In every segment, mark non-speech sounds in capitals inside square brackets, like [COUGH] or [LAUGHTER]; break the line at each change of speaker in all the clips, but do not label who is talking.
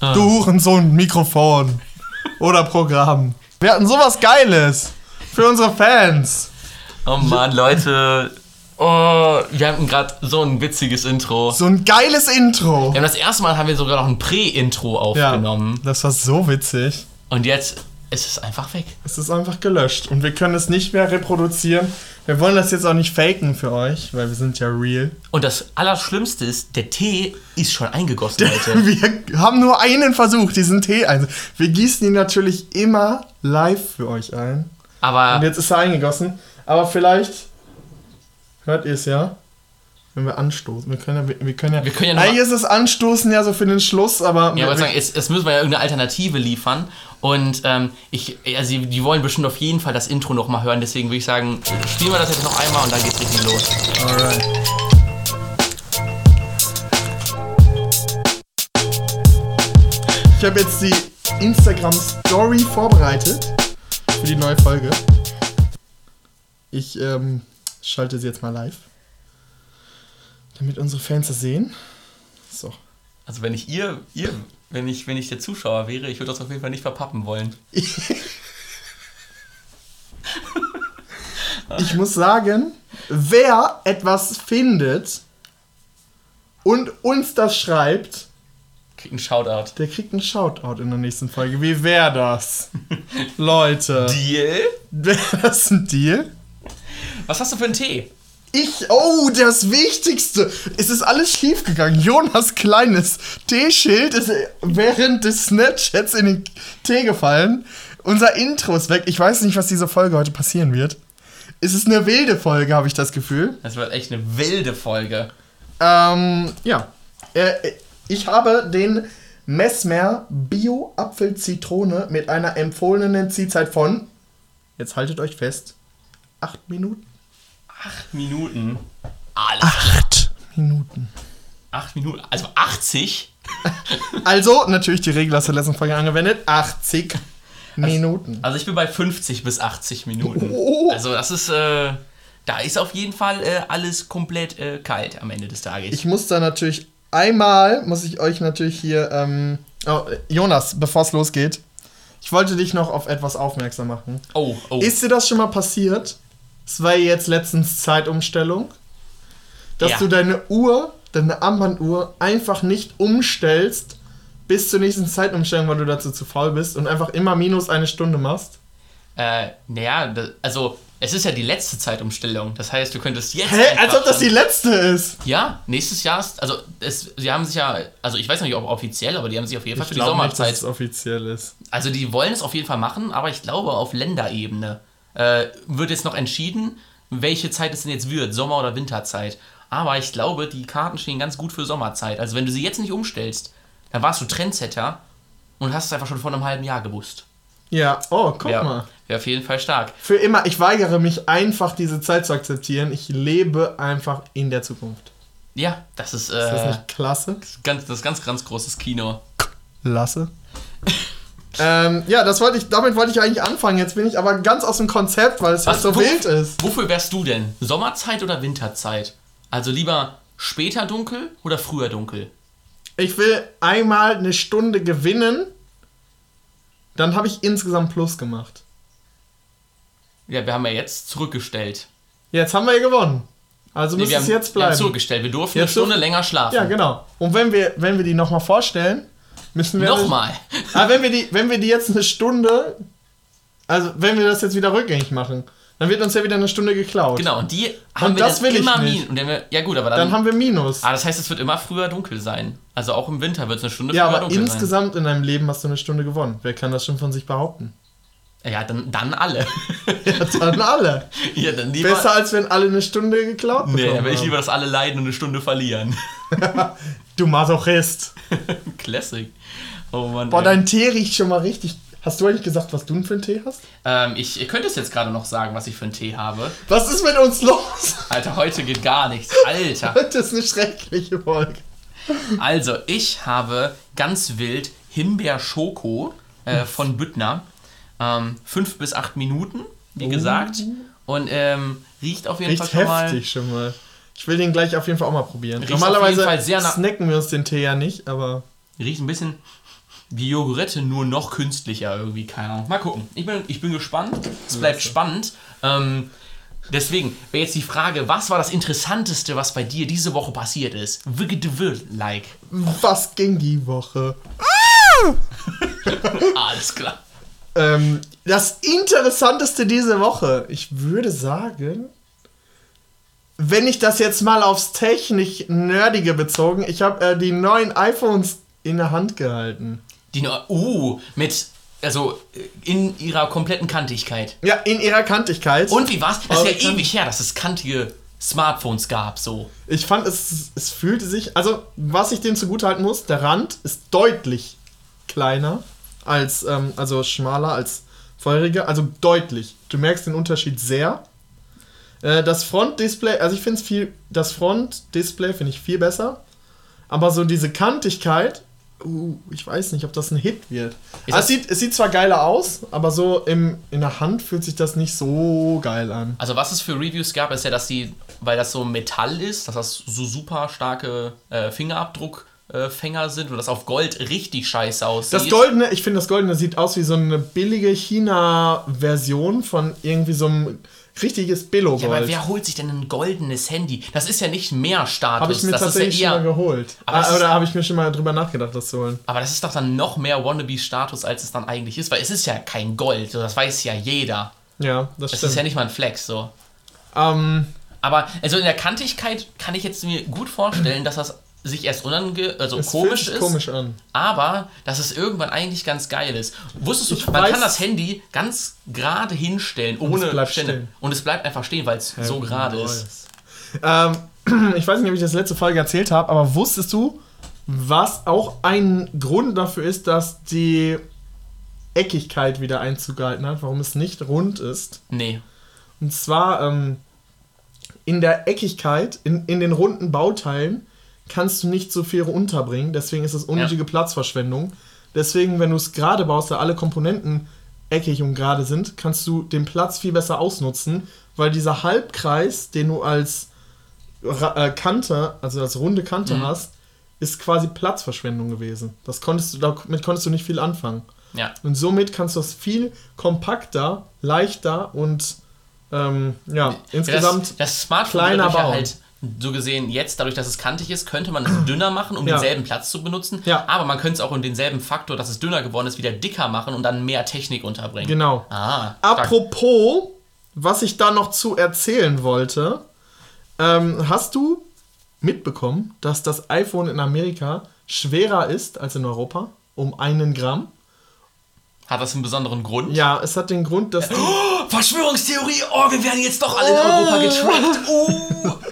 Ah. Du Hurensohn, Mikrofon. Oder Programm. Wir hatten sowas Geiles. Für unsere Fans.
Oh Mann, Leute. Oh, wir hatten gerade so ein witziges Intro.
So ein geiles Intro.
Ja, das erste Mal haben wir sogar noch ein Prä-Intro aufgenommen.
Ja, das war so witzig.
Und jetzt ist es einfach weg.
Es ist einfach gelöscht und wir können es nicht mehr reproduzieren. Wir wollen das jetzt auch nicht faken für euch, weil wir sind ja real.
Und das Allerschlimmste ist, der Tee ist schon eingegossen,
Leute. [LAUGHS] wir haben nur einen Versuch, diesen Tee einzusetzen. Wir gießen ihn natürlich immer live für euch ein. Aber. Und jetzt ist er eingegossen. Aber vielleicht hört ihr es ja wenn wir anstoßen. Wir können ja, wir können ja, wir können ja eigentlich ist das Anstoßen ja so für den Schluss, aber.
Ja,
aber
sagen, jetzt, jetzt müssen wir ja irgendeine Alternative liefern. Und ähm, ich, also die wollen bestimmt auf jeden Fall das Intro nochmal hören. Deswegen würde ich sagen, spielen wir das jetzt noch einmal und dann geht's richtig los. Alright.
Ich habe jetzt die Instagram Story vorbereitet für die neue Folge. Ich ähm, schalte sie jetzt mal live. Damit unsere Fans das sehen. So.
Also wenn ich ihr, ihr wenn ich, wenn ich der Zuschauer wäre, ich würde das auf jeden Fall nicht verpappen wollen. [LAUGHS]
ich muss sagen, wer etwas findet und uns das schreibt,
kriegt einen Shoutout.
Der kriegt einen Shoutout in der nächsten Folge. Wie wäre das? Leute.
Deal?
Wäre das ein Deal?
Was hast du für einen Tee?
Ich, oh, das Wichtigste. Es ist alles schiefgegangen. Jonas kleines T-Schild ist während des Snapchats in den Tee gefallen. Unser Intro ist weg. Ich weiß nicht, was diese Folge heute passieren wird. Es ist eine wilde Folge, habe ich das Gefühl.
Es wird echt eine wilde Folge.
Ähm, ja. Äh, ich habe den Messmer Bio Apfel Zitrone mit einer empfohlenen Ziehzeit von, jetzt haltet euch fest, 8 Minuten.
Acht Minuten.
Alles Acht Minuten.
Acht Minuten. Also 80? [LAUGHS]
also, natürlich die Regel aus der letzten Folge angewendet. 80 also, Minuten.
Also ich bin bei 50 bis 80 Minuten. Oh. Also das ist, äh, da ist auf jeden Fall äh, alles komplett äh, kalt am Ende des Tages.
Ich muss da natürlich einmal, muss ich euch natürlich hier, ähm, oh, Jonas, bevor es losgeht, ich wollte dich noch auf etwas aufmerksam machen.
Oh, oh.
Ist dir das schon mal passiert, es war jetzt letztens Zeitumstellung, dass ja. du deine Uhr, deine Armbanduhr einfach nicht umstellst bis zur nächsten Zeitumstellung, weil du dazu zu faul bist und einfach immer minus eine Stunde machst?
Äh, naja, also es ist ja die letzte Zeitumstellung. Das heißt, du könntest jetzt.
Hä? Als ob das die letzte ist.
Ja, nächstes Jahr ist. Also, es, sie haben sich ja. Also, ich weiß nicht, ob offiziell, aber die haben sich auf jeden Fall ich für die Sommerzeit. Nicht,
dass es offiziell ist.
Also, die wollen es auf jeden Fall machen, aber ich glaube auf Länderebene äh, wird jetzt noch entschieden, welche Zeit es denn jetzt wird, Sommer- oder Winterzeit. Aber ich glaube, die Karten stehen ganz gut für Sommerzeit. Also wenn du sie jetzt nicht umstellst, dann warst du Trendsetter und hast es einfach schon vor einem halben Jahr gewusst.
Ja, oh, guck ja, mal.
Wäre auf jeden Fall stark.
Für immer, ich weigere mich einfach, diese Zeit zu akzeptieren. Ich lebe einfach in der Zukunft.
Ja, das ist.
Äh, ist das nicht klasse?
Das ist ganz, das ist ganz, ganz großes Kino.
Lasse. [LAUGHS] Ähm, ja, das wollte ich, damit wollte ich eigentlich anfangen. Jetzt bin ich aber ganz aus dem Konzept, weil es halt so wo, wild ist.
Wofür wärst du denn? Sommerzeit oder Winterzeit? Also lieber später dunkel oder früher dunkel?
Ich will einmal eine Stunde gewinnen, dann habe ich insgesamt Plus gemacht.
Ja, wir haben ja jetzt zurückgestellt.
Jetzt haben wir ja gewonnen. Also nee, müsste es jetzt bleiben. Wir haben
zurückgestellt. Wir durften jetzt eine Stunde länger schlafen.
Ja, genau. Und wenn wir, wenn wir die nochmal vorstellen, Müssen wir
Nochmal.
Aber ah, wenn wir, die, wenn wir die jetzt eine Stunde, also wenn wir das jetzt wieder rückgängig machen, dann wird uns ja wieder eine Stunde geklaut.
Genau, und die haben und wir das will immer Minus. Ja gut, aber
dann, dann haben wir Minus.
Ah, das heißt, es wird immer früher dunkel sein. Also auch im Winter wird es eine Stunde
ja, früher dunkel sein. Ja, aber insgesamt in deinem Leben hast du eine Stunde gewonnen. Wer kann das schon von sich behaupten?
Ja, dann, dann alle. [LAUGHS]
ja, dann alle. [LAUGHS]
ja, dann lieber,
Besser als wenn alle eine Stunde geklaut
bekommen Nee, dann will ich lieber, dass alle leiden und eine Stunde verlieren. [LAUGHS]
du Masochist. [LAUGHS]
Classic. Oh Mann.
Boah, ey. dein Tee riecht schon mal richtig. Hast du eigentlich gesagt, was du für einen Tee hast?
Ähm, ich, ich könnte es jetzt gerade noch sagen, was ich für einen Tee habe.
Was ist mit uns los?
Alter, heute geht gar nichts. Alter.
heute ist eine schreckliche Folge.
Also, ich habe ganz wild Himbeer-Schoko äh, von Büttner. Ähm, fünf bis acht Minuten, wie oh. gesagt. Und ähm, riecht auf jeden
riecht
Fall schon
mal. heftig schon mal. Ich will den gleich auf jeden Fall auch mal probieren. Riecht Normalerweise snacken wir uns den Tee ja nicht, aber.
Riecht ein bisschen die Jogurette nur noch künstlicher irgendwie, keine Ahnung. Mal gucken. Ich bin, ich bin gespannt. Es bleibt spannend. Ähm, deswegen wäre jetzt die Frage, was war das Interessanteste, was bei dir diese Woche passiert ist? like.
Was ging die Woche? [LAUGHS]
Alles klar.
Ähm, das Interessanteste diese Woche, ich würde sagen, wenn ich das jetzt mal aufs technisch-nerdige bezogen, ich habe äh, die neuen iPhones in der Hand gehalten.
Die, uh, mit, also in ihrer kompletten Kantigkeit.
Ja, in ihrer Kantigkeit.
Und wie war's? Das ist ja ewig her, dass es kantige Smartphones gab, so.
Ich fand, es, es fühlte sich, also was ich denen zugutehalten muss, der Rand ist deutlich kleiner als, ähm, also schmaler als vorherige, also deutlich. Du merkst den Unterschied sehr. Äh, das Frontdisplay, also ich finde es viel, das Frontdisplay finde ich viel besser. Aber so diese Kantigkeit uh, ich weiß nicht, ob das ein Hit wird. Also es, sieht, es sieht zwar geiler aus, aber so im, in der Hand fühlt sich das nicht so geil an.
Also was es für Reviews gab, ist ja, dass die, weil das so Metall ist, dass das so super starke äh, Fingerabdruck Fänger sind und das auf Gold richtig scheiße aussieht.
Das Goldene, ich finde, das Goldene sieht aus wie so eine billige China-Version von irgendwie so einem richtiges Billo-Gold. Ja,
aber wer holt sich denn ein goldenes Handy? Das ist ja nicht mehr Status.
Habe ich mir
das
tatsächlich ja eher, schon mal geholt. Ah, oder habe ich mir schon mal drüber nachgedacht, das zu holen.
Aber das ist doch dann noch mehr Wannabe-Status, als es dann eigentlich ist, weil es ist ja kein Gold. Das weiß ja jeder.
Ja, das,
das
stimmt.
ist ja nicht mal ein Flex, so.
Ähm.
Aber also in der Kantigkeit kann ich jetzt mir gut vorstellen, dass das sich erst unange also es komisch ist,
komisch an.
aber dass es irgendwann eigentlich ganz geil ist. Wusstest du, ich man weiß, kann das Handy ganz gerade hinstellen, ohne und es Stände. Stehen. Und es bleibt einfach stehen, weil es so gerade ist.
Ähm, [CLEARS THROAT] ich weiß nicht, ob ich das letzte Folge erzählt habe, aber wusstest du, was auch ein Grund dafür ist, dass die Eckigkeit wieder Einzug gehalten hat, warum es nicht rund ist?
Nee.
Und zwar ähm, in der Eckigkeit, in, in den runden Bauteilen, kannst du nicht so viel unterbringen. Deswegen ist es unnötige ja. Platzverschwendung. Deswegen, wenn du es gerade baust, da alle Komponenten eckig und gerade sind, kannst du den Platz viel besser ausnutzen, weil dieser Halbkreis, den du als äh, Kante, also als runde Kante mhm. hast, ist quasi Platzverschwendung gewesen. Das konntest du, damit konntest du nicht viel anfangen.
Ja.
Und somit kannst du es viel kompakter, leichter und ähm, ja, insgesamt
das, das Smartphone kleiner bauen. Halt so gesehen jetzt, dadurch, dass es kantig ist, könnte man es [CLEARS THROAT] dünner machen, um ja. denselben Platz zu benutzen.
Ja.
Aber man könnte es auch in denselben Faktor, dass es dünner geworden ist, wieder dicker machen und dann mehr Technik unterbringen.
Genau.
Ah,
Apropos, was ich da noch zu erzählen wollte, ähm, hast du mitbekommen, dass das iPhone in Amerika schwerer ist als in Europa? Um einen Gramm?
Hat das einen besonderen Grund?
Ja, es hat den Grund, dass.
Oh, Verschwörungstheorie! Oh, wir werden jetzt doch alle in Europa getrackt! Oh. [LAUGHS]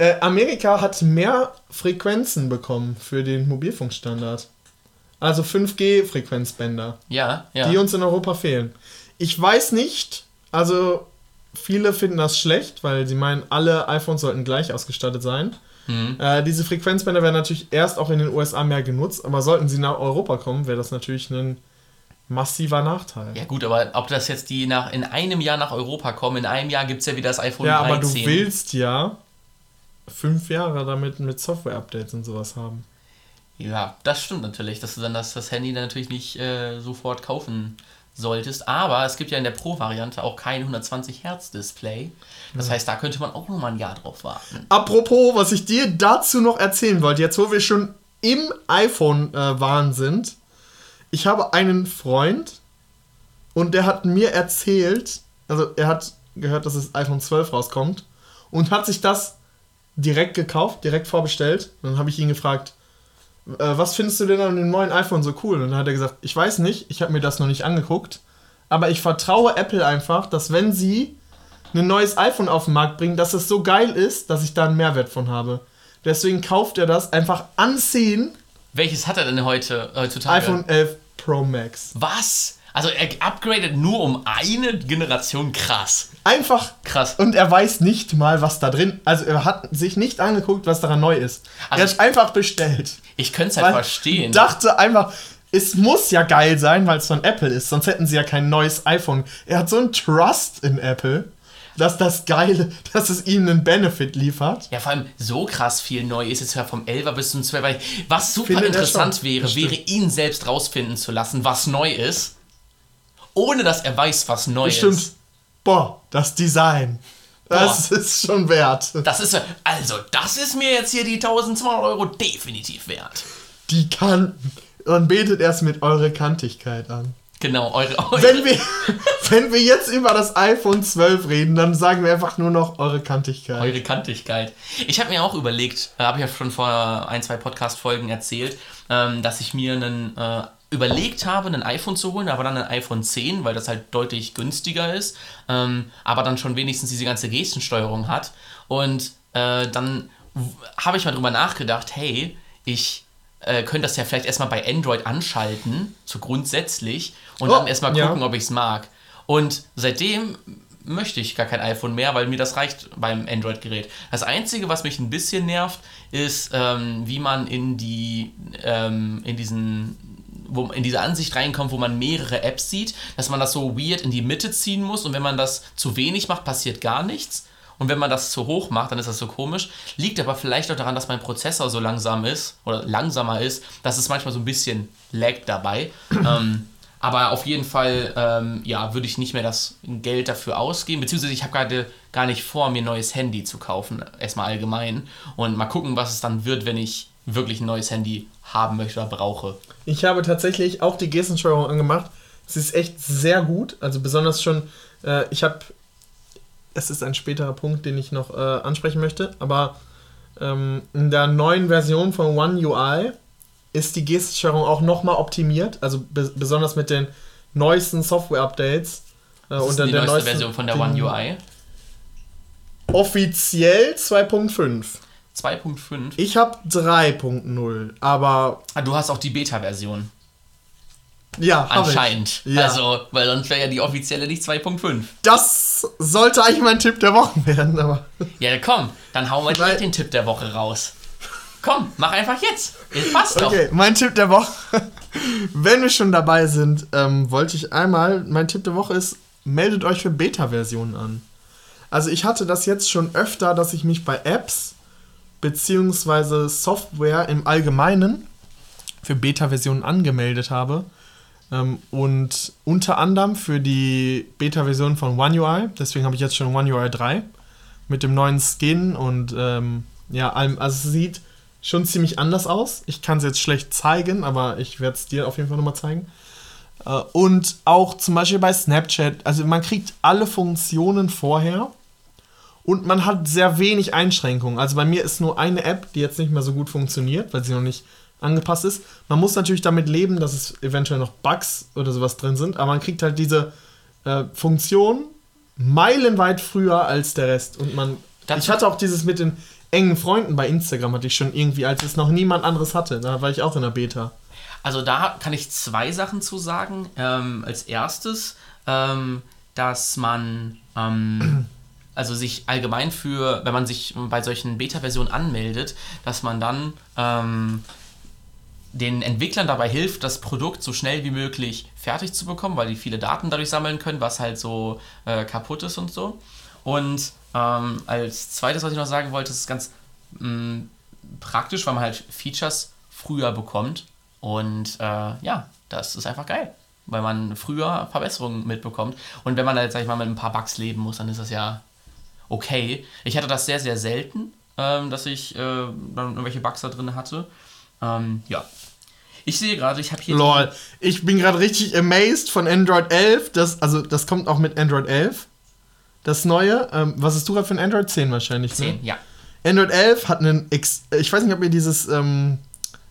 Äh, Amerika hat mehr Frequenzen bekommen für den Mobilfunkstandard. Also 5G-Frequenzbänder.
Ja, ja.
Die uns in Europa fehlen. Ich weiß nicht, also viele finden das schlecht, weil sie meinen, alle iPhones sollten gleich ausgestattet sein. Mhm. Äh, diese Frequenzbänder werden natürlich erst auch in den USA mehr genutzt, aber sollten sie nach Europa kommen, wäre das natürlich ein massiver Nachteil.
Ja gut, aber ob das jetzt die nach in einem Jahr nach Europa kommen, in einem Jahr gibt es ja wieder das iPhone
ja, 13. Ja, aber du willst ja fünf Jahre damit mit Software-Updates und sowas haben.
Ja, das stimmt natürlich, dass du dann das, das Handy dann natürlich nicht äh, sofort kaufen solltest. Aber es gibt ja in der Pro-Variante auch kein 120 Hertz Display. Das ja. heißt, da könnte man auch noch mal ein Jahr drauf warten.
Apropos, was ich dir dazu noch erzählen wollte, jetzt wo wir schon im iPhone-Wahn äh, sind. Ich habe einen Freund und der hat mir erzählt, also er hat gehört, dass das iPhone 12 rauskommt und hat sich das direkt gekauft, direkt vorbestellt. Und dann habe ich ihn gefragt, äh, was findest du denn an dem neuen iPhone so cool? Und dann hat er gesagt, ich weiß nicht, ich habe mir das noch nicht angeguckt, aber ich vertraue Apple einfach, dass wenn sie ein neues iPhone auf den Markt bringen, dass es so geil ist, dass ich da einen Mehrwert von habe. Deswegen kauft er das einfach ansehen.
Welches hat er denn heute heutzutage?
iPhone 11 Pro Max.
Was? Also er upgradet nur um eine Generation krass.
Einfach
krass.
Und er weiß nicht mal, was da drin. Also er hat sich nicht angeguckt, was daran neu ist. Also er hat einfach bestellt.
Ich könnte es halt verstehen.
Dachte einfach, es muss ja geil sein, weil es von Apple ist. Sonst hätten sie ja kein neues iPhone. Er hat so einen Trust in Apple. dass das Geile, dass es ihnen einen Benefit liefert.
Ja, vor allem so krass viel neu ist es ja vom 11er bis zum 12er. Was super Finde interessant wäre, wäre ihn selbst rausfinden zu lassen, was neu ist, ohne dass er weiß, was neu Bestimmt. ist.
Boah, das Design. Das Boah. ist schon wert.
Das ist, also, das ist mir jetzt hier die 1200 Euro definitiv wert.
Die Kanten. Und betet erst mit eurer Kantigkeit an.
Genau, eure, eure.
Wenn, wir, [LAUGHS] wenn wir jetzt über das iPhone 12 reden, dann sagen wir einfach nur noch eure Kantigkeit.
Eure Kantigkeit. Ich habe mir auch überlegt, äh, habe ich ja schon vor ein, zwei Podcast-Folgen erzählt, ähm, dass ich mir einen äh, überlegt habe, ein iPhone zu holen, aber dann ein iPhone 10, weil das halt deutlich günstiger ist, ähm, aber dann schon wenigstens diese ganze Gestensteuerung hat. Und äh, dann habe ich mal drüber nachgedacht, hey, ich äh, könnte das ja vielleicht erstmal bei Android anschalten, so grundsätzlich, und oh, dann erstmal gucken, ja. ob ich es mag. Und seitdem möchte ich gar kein iPhone mehr, weil mir das reicht beim Android-Gerät. Das Einzige, was mich ein bisschen nervt, ist, ähm, wie man in die, ähm, in diesen wo, in diese Ansicht reinkommt, wo man mehrere Apps sieht, dass man das so weird in die Mitte ziehen muss und wenn man das zu wenig macht, passiert gar nichts. Und wenn man das zu hoch macht, dann ist das so komisch. Liegt aber vielleicht auch daran, dass mein Prozessor so langsam ist oder langsamer ist, dass es manchmal so ein bisschen laggt dabei. [CLEARS THROAT] ähm, aber auf jeden Fall, ähm, ja, würde ich nicht mehr das Geld dafür ausgeben. Beziehungsweise ich habe gerade gar nicht vor, mir ein neues Handy zu kaufen, erstmal allgemein. Und mal gucken, was es dann wird, wenn ich wirklich ein neues Handy haben möchte oder brauche.
Ich habe tatsächlich auch die Gestensteuerung angemacht. Sie ist echt sehr gut. Also besonders schon, äh, ich habe es ist ein späterer Punkt, den ich noch äh, ansprechen möchte, aber ähm, in der neuen Version von One UI ist die Gestensteuerung auch nochmal optimiert, also be besonders mit den neuesten Software-Updates.
Äh, ist die der neueste neuesten, Version von der One UI?
Offiziell 2.5.
2.5?
Ich habe 3.0, aber...
Ah, du hast auch die Beta-Version.
Ja,
anscheinend. Ja. Also, weil sonst wäre ja die offizielle nicht 2.5.
Das sollte eigentlich mein Tipp der Woche werden, aber.
Ja, komm, dann hauen wir direkt den Tipp der Woche raus. Komm, mach einfach jetzt. Es passt doch. Okay,
mein Tipp der Woche. [LAUGHS] Wenn wir schon dabei sind, ähm, wollte ich einmal, mein Tipp der Woche ist, meldet euch für Beta-Versionen an. Also ich hatte das jetzt schon öfter, dass ich mich bei Apps beziehungsweise Software im Allgemeinen für Beta-Versionen angemeldet habe ähm, und unter anderem für die Beta-Version von One UI, deswegen habe ich jetzt schon One UI 3 mit dem neuen Skin und ähm, ja, also es sieht schon ziemlich anders aus. Ich kann es jetzt schlecht zeigen, aber ich werde es dir auf jeden Fall nochmal zeigen. Äh, und auch zum Beispiel bei Snapchat, also man kriegt alle Funktionen vorher und man hat sehr wenig Einschränkungen. Also bei mir ist nur eine App, die jetzt nicht mehr so gut funktioniert, weil sie noch nicht angepasst ist. Man muss natürlich damit leben, dass es eventuell noch Bugs oder sowas drin sind, aber man kriegt halt diese äh, Funktion meilenweit früher als der Rest. Und man. ich hatte auch dieses mit den engen Freunden bei Instagram, hatte ich schon irgendwie, als es noch niemand anderes hatte. Da war ich auch in der Beta.
Also da kann ich zwei Sachen zu sagen. Ähm, als erstes, ähm, dass man ähm, also sich allgemein für, wenn man sich bei solchen Beta-Versionen anmeldet, dass man dann ähm, den Entwicklern dabei hilft, das Produkt so schnell wie möglich fertig zu bekommen, weil die viele Daten dadurch sammeln können, was halt so äh, kaputt ist und so. Und ähm, als zweites, was ich noch sagen wollte, ist ganz mh, mm, praktisch, weil man halt Features früher bekommt. Und äh, ja, das ist einfach geil, weil man früher Verbesserungen mitbekommt. Und wenn man halt, sag ich mal, mit ein paar Bugs leben muss, dann ist das ja okay. Ich hatte das sehr, sehr selten, ähm, dass ich äh, dann irgendwelche Bugs da drin hatte. Ähm, ja. Ich sehe gerade, ich habe hier.
Lol. Ich bin gerade richtig amazed von Android 11. Das, also, das kommt auch mit Android 11. Das neue. Ähm, was ist du gerade für ein Android 10 wahrscheinlich?
10, ne? ja.
Android 11 hat einen. Ex ich weiß nicht, ob ihr dieses, ähm,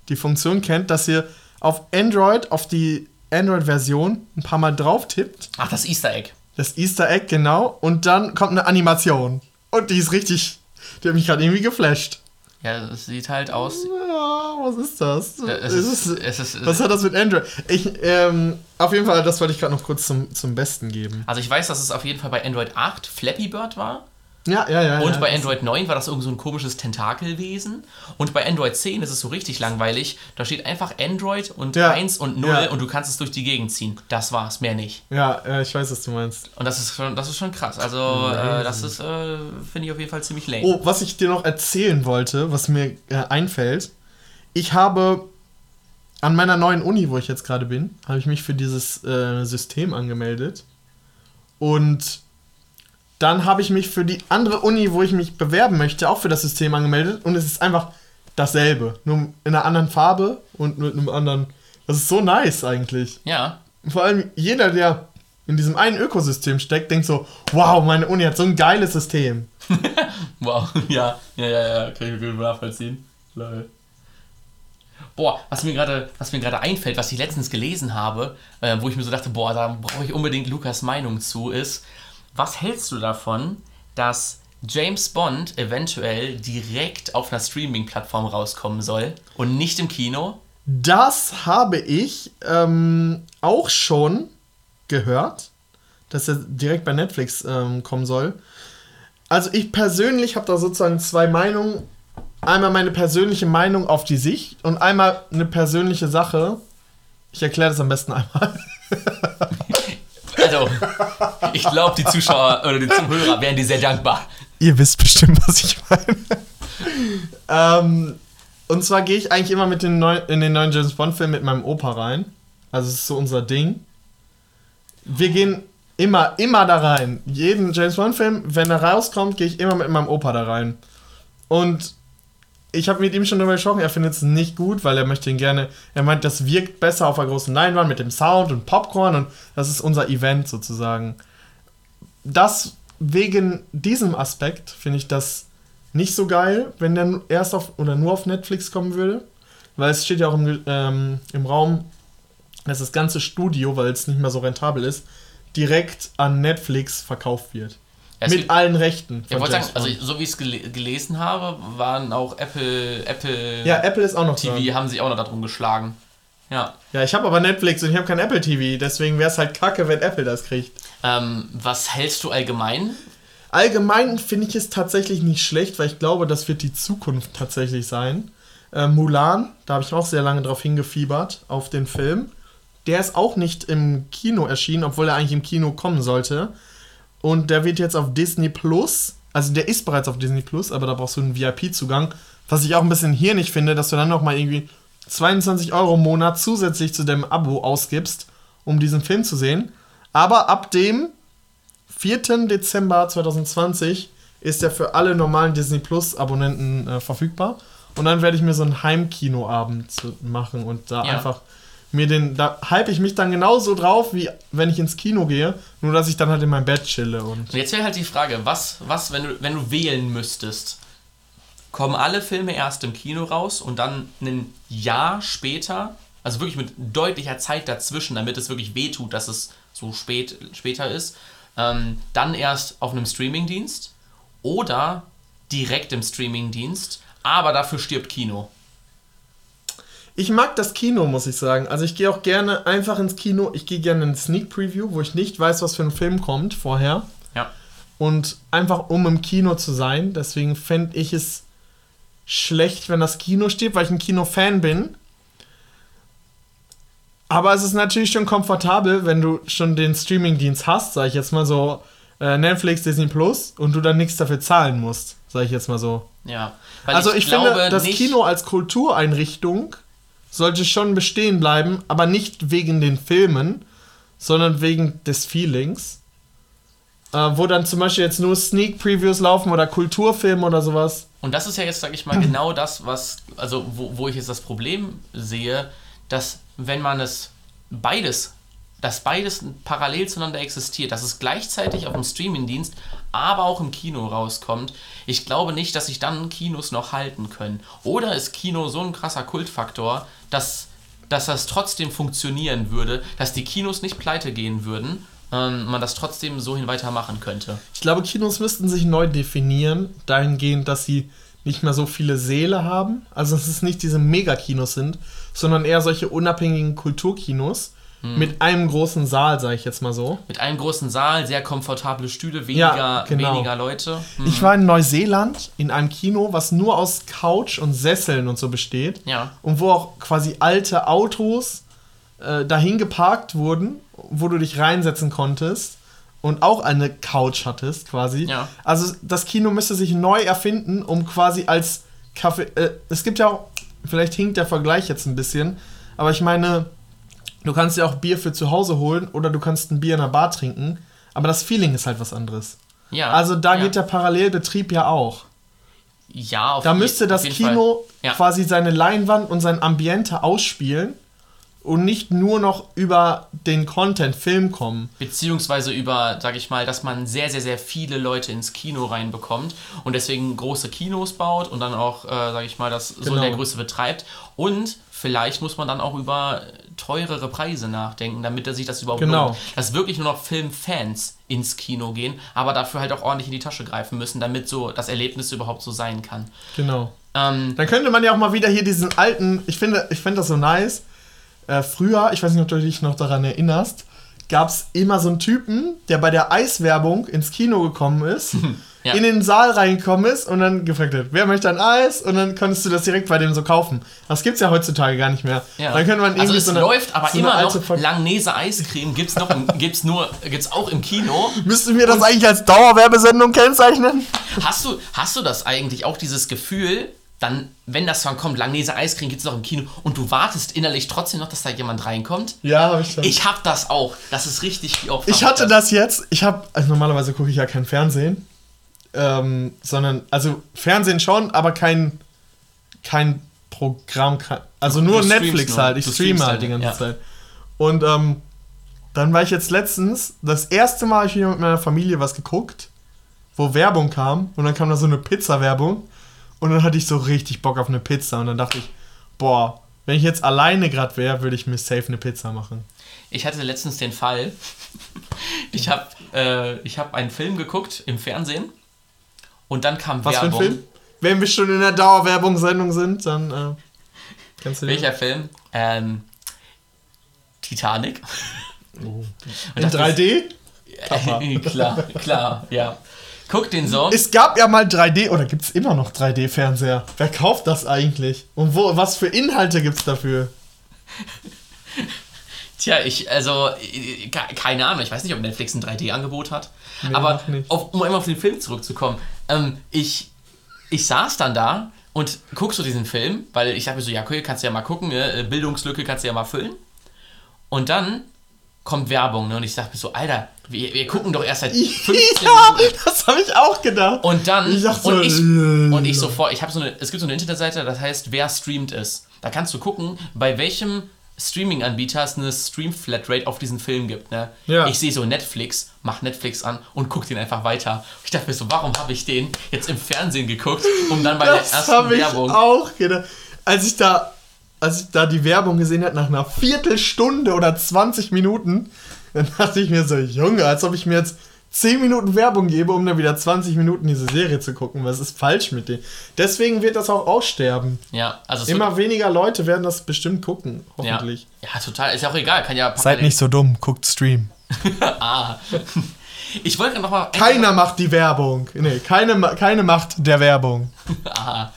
die Funktion kennt, dass ihr auf Android, auf die Android-Version ein paar Mal drauf tippt.
Ach, das Easter Egg.
Das Easter Egg, genau. Und dann kommt eine Animation. Und die ist richtig. Die hat mich gerade irgendwie geflasht.
Ja, es sieht halt aus.
Ja, was ist das?
Es ist, es ist,
was hat das mit Android? Ich, ähm, auf jeden Fall, das wollte ich gerade noch kurz zum, zum Besten geben.
Also ich weiß, dass es auf jeden Fall bei Android 8 Flappy Bird war. Ja, ja, ja. Und ja, bei Android 9 war das irgend so ein komisches Tentakelwesen. Und bei Android 10 ist es so richtig langweilig. Da steht einfach Android und ja, 1 und 0 ja. und du kannst es durch die Gegend ziehen. Das war's, mehr nicht.
Ja, äh, ich weiß, was du meinst.
Und das ist schon, das ist schon krass. Also, äh, das ist, äh, finde ich auf jeden Fall ziemlich lame.
Oh, was ich dir noch erzählen wollte, was mir äh, einfällt. Ich habe an meiner neuen Uni, wo ich jetzt gerade bin, habe ich mich für dieses äh, System angemeldet. Und dann habe ich mich für die andere Uni, wo ich mich bewerben möchte, auch für das System angemeldet. Und es ist einfach dasselbe. Nur in einer anderen Farbe und mit einem anderen. Das ist so nice eigentlich. Ja. Vor allem jeder, der in diesem einen Ökosystem steckt, denkt so: Wow, meine Uni hat so ein geiles System. [LAUGHS]
wow, ja, ja, ja, ja, kann ich gut nachvollziehen. Lol. Boah, was mir gerade, was mir gerade einfällt, was ich letztens gelesen habe, äh, wo ich mir so dachte, boah, da brauche ich unbedingt Lukas Meinung zu, ist, was hältst du davon, dass James Bond eventuell direkt auf einer Streaming-Plattform rauskommen soll und nicht im Kino?
Das habe ich ähm, auch schon gehört, dass er direkt bei Netflix ähm, kommen soll. Also ich persönlich habe da sozusagen zwei Meinungen. Einmal meine persönliche Meinung auf die Sicht und einmal eine persönliche Sache. Ich erkläre das am besten einmal. [LAUGHS]
Also, ich glaube, die Zuschauer oder die Zuhörer wären dir sehr dankbar.
Ihr wisst bestimmt, was ich meine. ähm, und zwar gehe ich eigentlich immer mit den neuen, in den neuen James Bond-Film mit meinem Opa rein. Also, es ist so unser Ding. Wir gehen immer, immer da rein. Jeden James Bond-Film, wenn er rauskommt, gehe ich immer mit meinem Opa da rein. Und ich habe mit ihm schon darüber gesprochen, er findet es nicht gut, weil er möchte ihn gerne, er meint, das wirkt besser auf der großen Leinwand mit dem Sound und Popcorn und das ist unser Event sozusagen. Das wegen diesem Aspekt finde ich das nicht so geil, wenn der erst auf oder nur auf Netflix kommen würde, weil es steht ja auch im, ähm, im Raum, dass das ganze Studio, weil es nicht mehr so rentabel ist, direkt an Netflix verkauft wird. Ja, mit allen Rechten.
Ich wollte sagen, also so wie ich es gel gelesen habe, waren auch Apple, Apple.
Ja, Apple ist auch noch
TV dran. haben sich auch noch darum geschlagen. Ja.
Ja, ich habe aber Netflix und ich habe kein Apple TV, deswegen wäre es halt kacke, wenn Apple das kriegt.
Ähm, was hältst du allgemein?
Allgemein finde ich es tatsächlich nicht schlecht, weil ich glaube, das wird die Zukunft tatsächlich sein. Äh, Mulan, da habe ich auch sehr lange drauf hingefiebert, auf den Film. Der ist auch nicht im Kino erschienen, obwohl er eigentlich im Kino kommen sollte. Und der wird jetzt auf Disney Plus, also der ist bereits auf Disney Plus, aber da brauchst du einen VIP-Zugang. Was ich auch ein bisschen hier nicht finde, dass du dann nochmal irgendwie 22 Euro im Monat zusätzlich zu dem Abo ausgibst, um diesen Film zu sehen. Aber ab dem 4. Dezember 2020 ist er für alle normalen Disney Plus Abonnenten äh, verfügbar. Und dann werde ich mir so einen Heimkinoabend machen und da ja. einfach mir den, da hype ich mich dann genauso drauf, wie wenn ich ins Kino gehe, nur dass ich dann halt in meinem Bett chille. Und,
und jetzt wäre halt die Frage, was, was wenn, du, wenn du wählen müsstest, kommen alle Filme erst im Kino raus und dann ein Jahr später, also wirklich mit deutlicher Zeit dazwischen, damit es wirklich wehtut, dass es so spät, später ist, ähm, dann erst auf einem Streamingdienst oder direkt im Streamingdienst, aber dafür stirbt Kino.
Ich mag das Kino, muss ich sagen. Also ich gehe auch gerne einfach ins Kino. Ich gehe gerne in Sneak Preview, wo ich nicht weiß, was für ein Film kommt vorher. Ja. Und einfach um im Kino zu sein. Deswegen fände ich es schlecht, wenn das Kino steht, weil ich ein Kino-Fan bin. Aber es ist natürlich schon komfortabel, wenn du schon den Streaming-Dienst hast, sag ich jetzt mal so, äh, Netflix, Disney Plus, und du dann nichts dafür zahlen musst, sag ich jetzt mal so. Ja. also ich, ich finde, das Kino als Kultureinrichtung sollte schon bestehen bleiben, aber nicht wegen den Filmen, sondern wegen des Feelings. Äh, wo dann zum Beispiel jetzt nur Sneak Previews laufen oder Kulturfilme oder sowas.
Und das ist ja jetzt, sag ich mal, genau das, was, also wo, wo ich jetzt das Problem sehe, dass wenn man es beides, dass beides parallel zueinander existiert, dass es gleichzeitig auf dem Streamingdienst, aber auch im Kino rauskommt, ich glaube nicht, dass sich dann Kinos noch halten können. Oder ist Kino so ein krasser Kultfaktor, dass, dass das trotzdem funktionieren würde, dass die Kinos nicht pleite gehen würden, ähm, man das trotzdem so hin weitermachen könnte.
Ich glaube, Kinos müssten sich neu definieren, dahingehend, dass sie nicht mehr so viele Seele haben. Also dass es nicht diese Megakinos sind, sondern eher solche unabhängigen Kulturkinos, hm. mit einem großen Saal, sage ich jetzt mal so.
Mit einem großen Saal, sehr komfortable Stühle, weniger, ja, genau. weniger Leute.
Hm. Ich war in Neuseeland in einem Kino, was nur aus Couch und Sesseln und so besteht. Ja. Und wo auch quasi alte Autos äh, dahin geparkt wurden, wo du dich reinsetzen konntest und auch eine Couch hattest, quasi. Ja. Also das Kino müsste sich neu erfinden, um quasi als Kaffee. Äh, es gibt ja auch, vielleicht hinkt der Vergleich jetzt ein bisschen, aber ich meine, du kannst ja auch Bier für zu Hause holen oder du kannst ein Bier in einer Bar trinken, aber das Feeling ist halt was anderes. Ja. Also da ja. geht der Parallelbetrieb ja auch. Ja, auf Da müsste das Kino ja. quasi seine Leinwand und sein Ambiente ausspielen und nicht nur noch über den Content Film kommen.
Beziehungsweise über, sag ich mal, dass man sehr, sehr, sehr viele Leute ins Kino reinbekommt und deswegen große Kinos baut und dann auch, äh, sag ich mal, das genau. so in der Größe betreibt. Und vielleicht muss man dann auch über teurere Preise nachdenken, damit er sich das überhaupt genau. lohnt. Dass wirklich nur noch Filmfans ins Kino gehen, aber dafür halt auch ordentlich in die Tasche greifen müssen, damit so das Erlebnis überhaupt so sein kann.
Genau. Ähm, dann könnte man ja auch mal wieder hier diesen alten, ich finde, ich finde das so nice, äh, früher, ich weiß nicht, ob du dich noch daran erinnerst, gab es immer so einen Typen, der bei der Eiswerbung ins Kino gekommen ist, [LAUGHS] ja. in den Saal reingekommen ist und dann gefragt hat, wer möchte ein Eis? Und dann konntest du das direkt bei dem so kaufen. Das gibt es ja heutzutage gar nicht mehr. Ja. Dann könnte
man also irgendwie also es so eine, läuft aber so immer noch Langnese Eiscreme gibt's noch gibt's nur gibt's auch im Kino.
Müssten wir das und eigentlich als Dauerwerbesendung kennzeichnen?
Hast du hast du das eigentlich auch dieses Gefühl, dann, wenn das Song kommt, Langnese Eiscreme gibt es noch im Kino und du wartest innerlich trotzdem noch, dass da jemand reinkommt. Ja, habe ich schon. Ich habe das auch. Das ist richtig
oft. Ich hatte das jetzt. Ich habe, also normalerweise gucke ich ja kein Fernsehen, ähm, sondern, also Fernsehen schon, aber kein, kein Programm, also nur Netflix nur. halt. Ich streame halt die ganze ja. Zeit. Und ähm, dann war ich jetzt letztens, das erste Mal ich wieder mit meiner Familie was geguckt, wo Werbung kam und dann kam da so eine Pizza-Werbung und dann hatte ich so richtig Bock auf eine Pizza. Und dann dachte ich, boah, wenn ich jetzt alleine gerade wäre, würde ich mir safe eine Pizza machen.
Ich hatte letztens den Fall, [LAUGHS] ich habe äh, hab einen Film geguckt im Fernsehen und dann kam Was Werbung.
Was für ein Film? Wenn wir schon in der Dauerwerbungssendung sind, dann äh,
kannst du Welcher Film? Ähm, Titanic.
Oh. [LAUGHS] In 3D?
Äh, [LAUGHS] klar, klar, ja. Guck den so.
Es gab ja mal 3D oder gibt es immer noch 3D-Fernseher? Wer kauft das eigentlich? Und wo, was für Inhalte gibt es dafür?
Tja, ich, also, keine Ahnung, ich weiß nicht, ob Netflix ein 3D-Angebot hat. Nee, aber auf, um immer auf den Film zurückzukommen, ähm, ich, ich saß dann da und guck so diesen Film, weil ich dachte mir so, ja, okay, kannst du ja mal gucken, ne? Bildungslücke kannst du ja mal füllen. Und dann kommt Werbung, ne? Und ich dachte mir so, Alter, wir, wir gucken doch erst seit 15
ja, [LAUGHS] Minuten. das habe ich auch gedacht.
Und dann, ich so, und, ich, und ich sofort, ich habe so eine, es gibt so eine Internetseite, das heißt, wer streamt ist. Da kannst du gucken, bei welchem Streaming-Anbieter es eine Stream-Flatrate auf diesen Film gibt. Ne? Ja. Ich sehe so Netflix, mach Netflix an und guck den einfach weiter. Ich dachte mir so, warum habe ich den jetzt im Fernsehen geguckt, um dann bei das der ersten
Werbung... Das habe ich auch gedacht. Als ich da als ich da die Werbung gesehen habe, nach einer Viertelstunde oder 20 Minuten, dann dachte ich mir so, Junge, als ob ich mir jetzt 10 Minuten Werbung gebe, um dann wieder 20 Minuten diese Serie zu gucken. Was ist falsch mit dem? Deswegen wird das auch aussterben. Ja, also immer weniger Leute werden das bestimmt gucken, hoffentlich.
Ja, ja total. Ist ja auch egal. Kann ja
Seid nicht so dumm, guckt Stream. [LAUGHS]
ah. Ich wollte noch mal.
Keiner macht die Werbung. Nee, keine, keine Macht der Werbung. [LAUGHS]
Aha.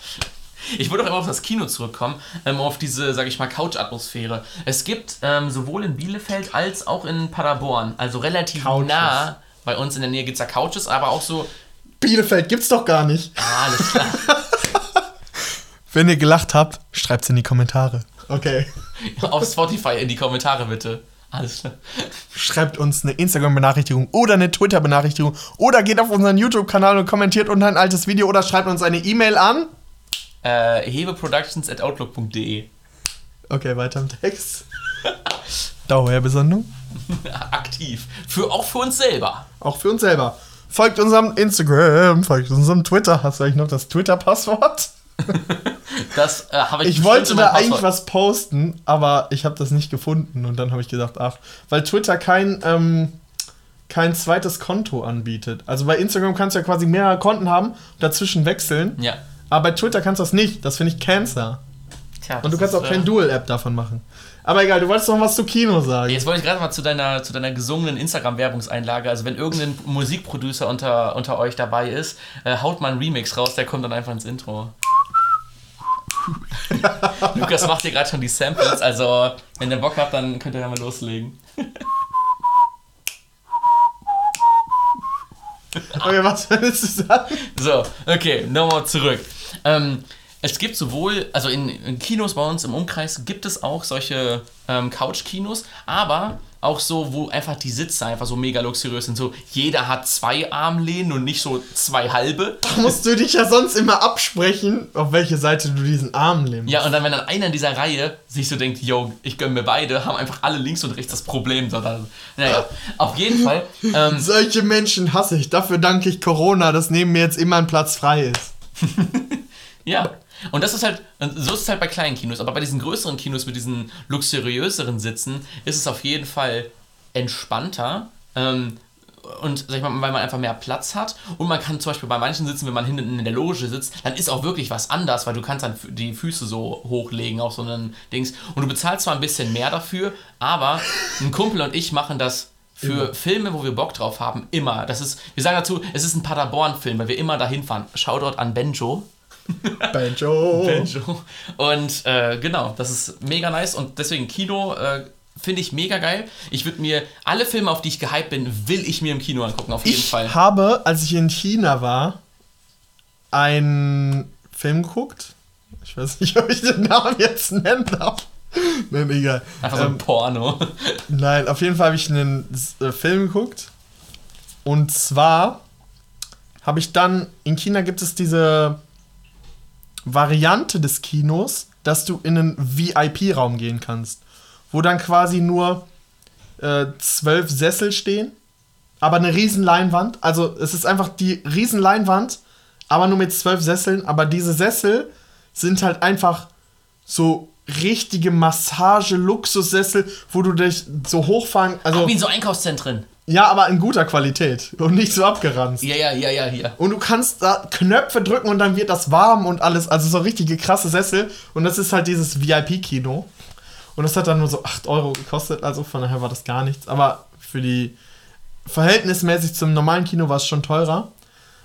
Ich wollte auch immer auf das Kino zurückkommen, ähm, auf diese, sag ich mal, Couch-Atmosphäre. Es gibt ähm, sowohl in Bielefeld als auch in Paderborn, also relativ Couches. nah bei uns in der Nähe gibt es da Couches, aber auch so.
Bielefeld gibt's doch gar nicht. Ah, alles klar. [LAUGHS] Wenn ihr gelacht habt, schreibt's in die Kommentare. Okay. [LAUGHS]
auf Spotify in die Kommentare bitte. Alles klar.
Schreibt uns eine Instagram-Benachrichtigung oder eine Twitter-Benachrichtigung oder geht auf unseren YouTube-Kanal und kommentiert unter ein altes Video oder schreibt uns eine E-Mail an
äh, hebeproductions at outlook.de.
Okay, weiter im Text. [LAUGHS] Dauerwerbesendung. [LAUGHS]
Aktiv. Für, auch für uns selber.
Auch für uns selber. Folgt unserem Instagram, folgt unserem Twitter. Hast du eigentlich noch das Twitter-Passwort? [LAUGHS] das äh, habe ich Ich wollte da eigentlich was posten, aber ich habe das nicht gefunden. Und dann habe ich gedacht, ach, weil Twitter kein, ähm, kein zweites Konto anbietet. Also bei Instagram kannst du ja quasi mehrere Konten haben und dazwischen wechseln. Ja. Aber bei Twitter kannst du das nicht. Das finde ich Cancer. Tja, und du kannst auch kein äh, Dual-App davon machen. Aber egal, du wolltest noch was zu Kino sagen.
Jetzt wollte ich gerade mal zu deiner, zu deiner gesungenen Instagram-Werbungseinlage. Also, wenn irgendein Musikproducer unter, unter euch dabei ist, äh, haut mal einen Remix raus, der kommt dann einfach ins Intro. [LAUGHS] Lukas macht hier gerade schon die Samples, also wenn ihr Bock habt, dann könnt ihr ja mal loslegen. okay, was willst du sagen? So, okay, nochmal zurück. Ähm, es gibt sowohl, also in, in, Kinos bei uns im Umkreis gibt es auch solche ähm, Couch-Kinos, aber auch so, wo einfach die Sitze einfach so mega luxuriös sind. So, jeder hat zwei Armlehnen und nicht so zwei halbe.
Da musst du dich ja sonst immer absprechen, auf welche Seite du diesen Arm nimmst.
Ja, und dann, wenn dann einer in dieser Reihe sich so denkt, yo, ich gönn mir beide, haben einfach alle links und rechts das Problem. So, dann, naja, auf jeden Fall.
Ähm, Solche Menschen hasse ich. Dafür danke ich Corona, dass neben mir jetzt immer ein Platz frei ist. [LAUGHS]
ja. Und das ist halt, so ist es halt bei kleinen Kinos, aber bei diesen größeren Kinos mit diesen luxuriöseren Sitzen ist es auf jeden Fall entspannter. Ähm, und sag ich mal, weil man einfach mehr Platz hat und man kann zum Beispiel bei manchen Sitzen, wenn man hinten in der Loge sitzt, dann ist auch wirklich was anders, weil du kannst dann die Füße so hochlegen auf so einen Dings und du bezahlst zwar ein bisschen mehr dafür, aber ein Kumpel und ich machen das für immer. Filme, wo wir Bock drauf haben, immer. Das ist, wir sagen dazu, es ist ein Paderborn-Film, weil wir immer dahin fahren. Shoutout an Benjo. [LAUGHS] Benjo. Benjo. Und äh, genau, das ist mega nice und deswegen Kino äh, finde ich mega geil. Ich würde mir alle Filme, auf die ich gehypt bin, will ich mir im Kino angucken, auf jeden
ich
Fall.
Ich habe, als ich in China war, einen Film geguckt. Ich weiß nicht, [LAUGHS] ob ich den Namen jetzt nennen darf. Nein, egal.
Einfach so ein ähm, Porno.
Nein, auf jeden Fall habe ich einen äh, Film geguckt. Und zwar habe ich dann, in China gibt es diese Variante des Kinos, dass du in einen VIP-Raum gehen kannst, wo dann quasi nur äh, zwölf Sessel stehen, aber eine riesen Leinwand. Also es ist einfach die riesen Leinwand, aber nur mit zwölf Sesseln. Aber diese Sessel sind halt einfach so richtige Massage-Luxussessel, wo du dich so hochfahren.
Also Ach, wie in so Einkaufszentren.
Ja, aber in guter Qualität und nicht so abgeranzt.
Ja, ja, ja, ja, hier.
Und du kannst da Knöpfe drücken und dann wird das warm und alles. Also so richtige krasse Sessel. Und das ist halt dieses VIP-Kino. Und das hat dann nur so 8 Euro gekostet. Also von daher war das gar nichts. Aber für die verhältnismäßig zum normalen Kino war es schon teurer.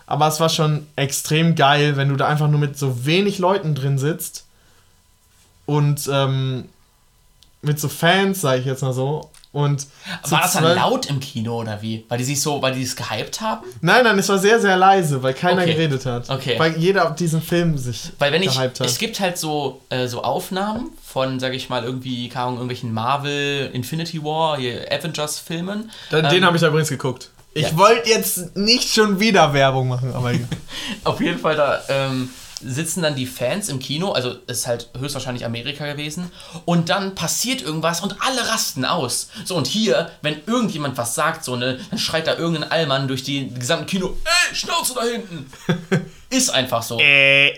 Aber es war schon extrem geil, wenn du da einfach nur mit so wenig Leuten drin sitzt. Und ähm, mit so Fans, sage ich jetzt mal so. Und
war das dann laut im Kino oder wie? Weil die sich so, weil die es gehypt haben?
Nein, nein, es war sehr, sehr leise, weil keiner okay. geredet hat. Okay. Weil jeder diesen Film sich
weil wenn ich, hat. Es gibt halt so, äh, so Aufnahmen von, sag ich mal, irgendwie, keine Ahnung, irgendwelchen Marvel, Infinity War, Avengers-Filmen.
Den, ähm, den habe ich da übrigens geguckt. Ich ja. wollte jetzt nicht schon wieder Werbung machen, aber. [LAUGHS]
Auf jeden Fall da. Ähm, sitzen dann die Fans im Kino, also ist halt höchstwahrscheinlich Amerika gewesen, und dann passiert irgendwas und alle rasten aus. So, und hier, wenn irgendjemand was sagt, so, ne, dann schreit da irgendein Allmann durch die, gesamten Kino, ey, Schnauze da hinten! [LAUGHS] ist einfach so. Äh.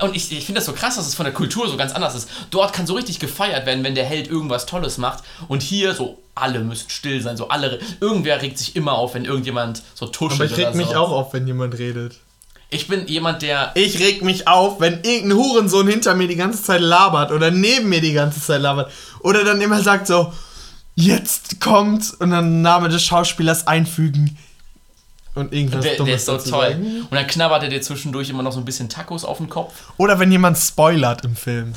Und ich, ich finde das so krass, dass es von der Kultur so ganz anders ist. Dort kann so richtig gefeiert werden, wenn der Held irgendwas Tolles macht. Und hier so, alle müssen still sein. So alle, irgendwer regt sich immer auf, wenn irgendjemand so tuschelt.
Aber ich reg mich so. auch auf, wenn jemand redet.
Ich bin jemand, der.
Ich reg mich auf, wenn irgendein Hurensohn hinter mir die ganze Zeit labert oder neben mir die ganze Zeit labert. Oder dann immer sagt so, jetzt kommt und dann Name des Schauspielers einfügen. Und irgendwas
der, der ist so toll. Sagen. Und dann knabbert er dir zwischendurch immer noch so ein bisschen Tacos auf den Kopf.
Oder wenn jemand spoilert im Film.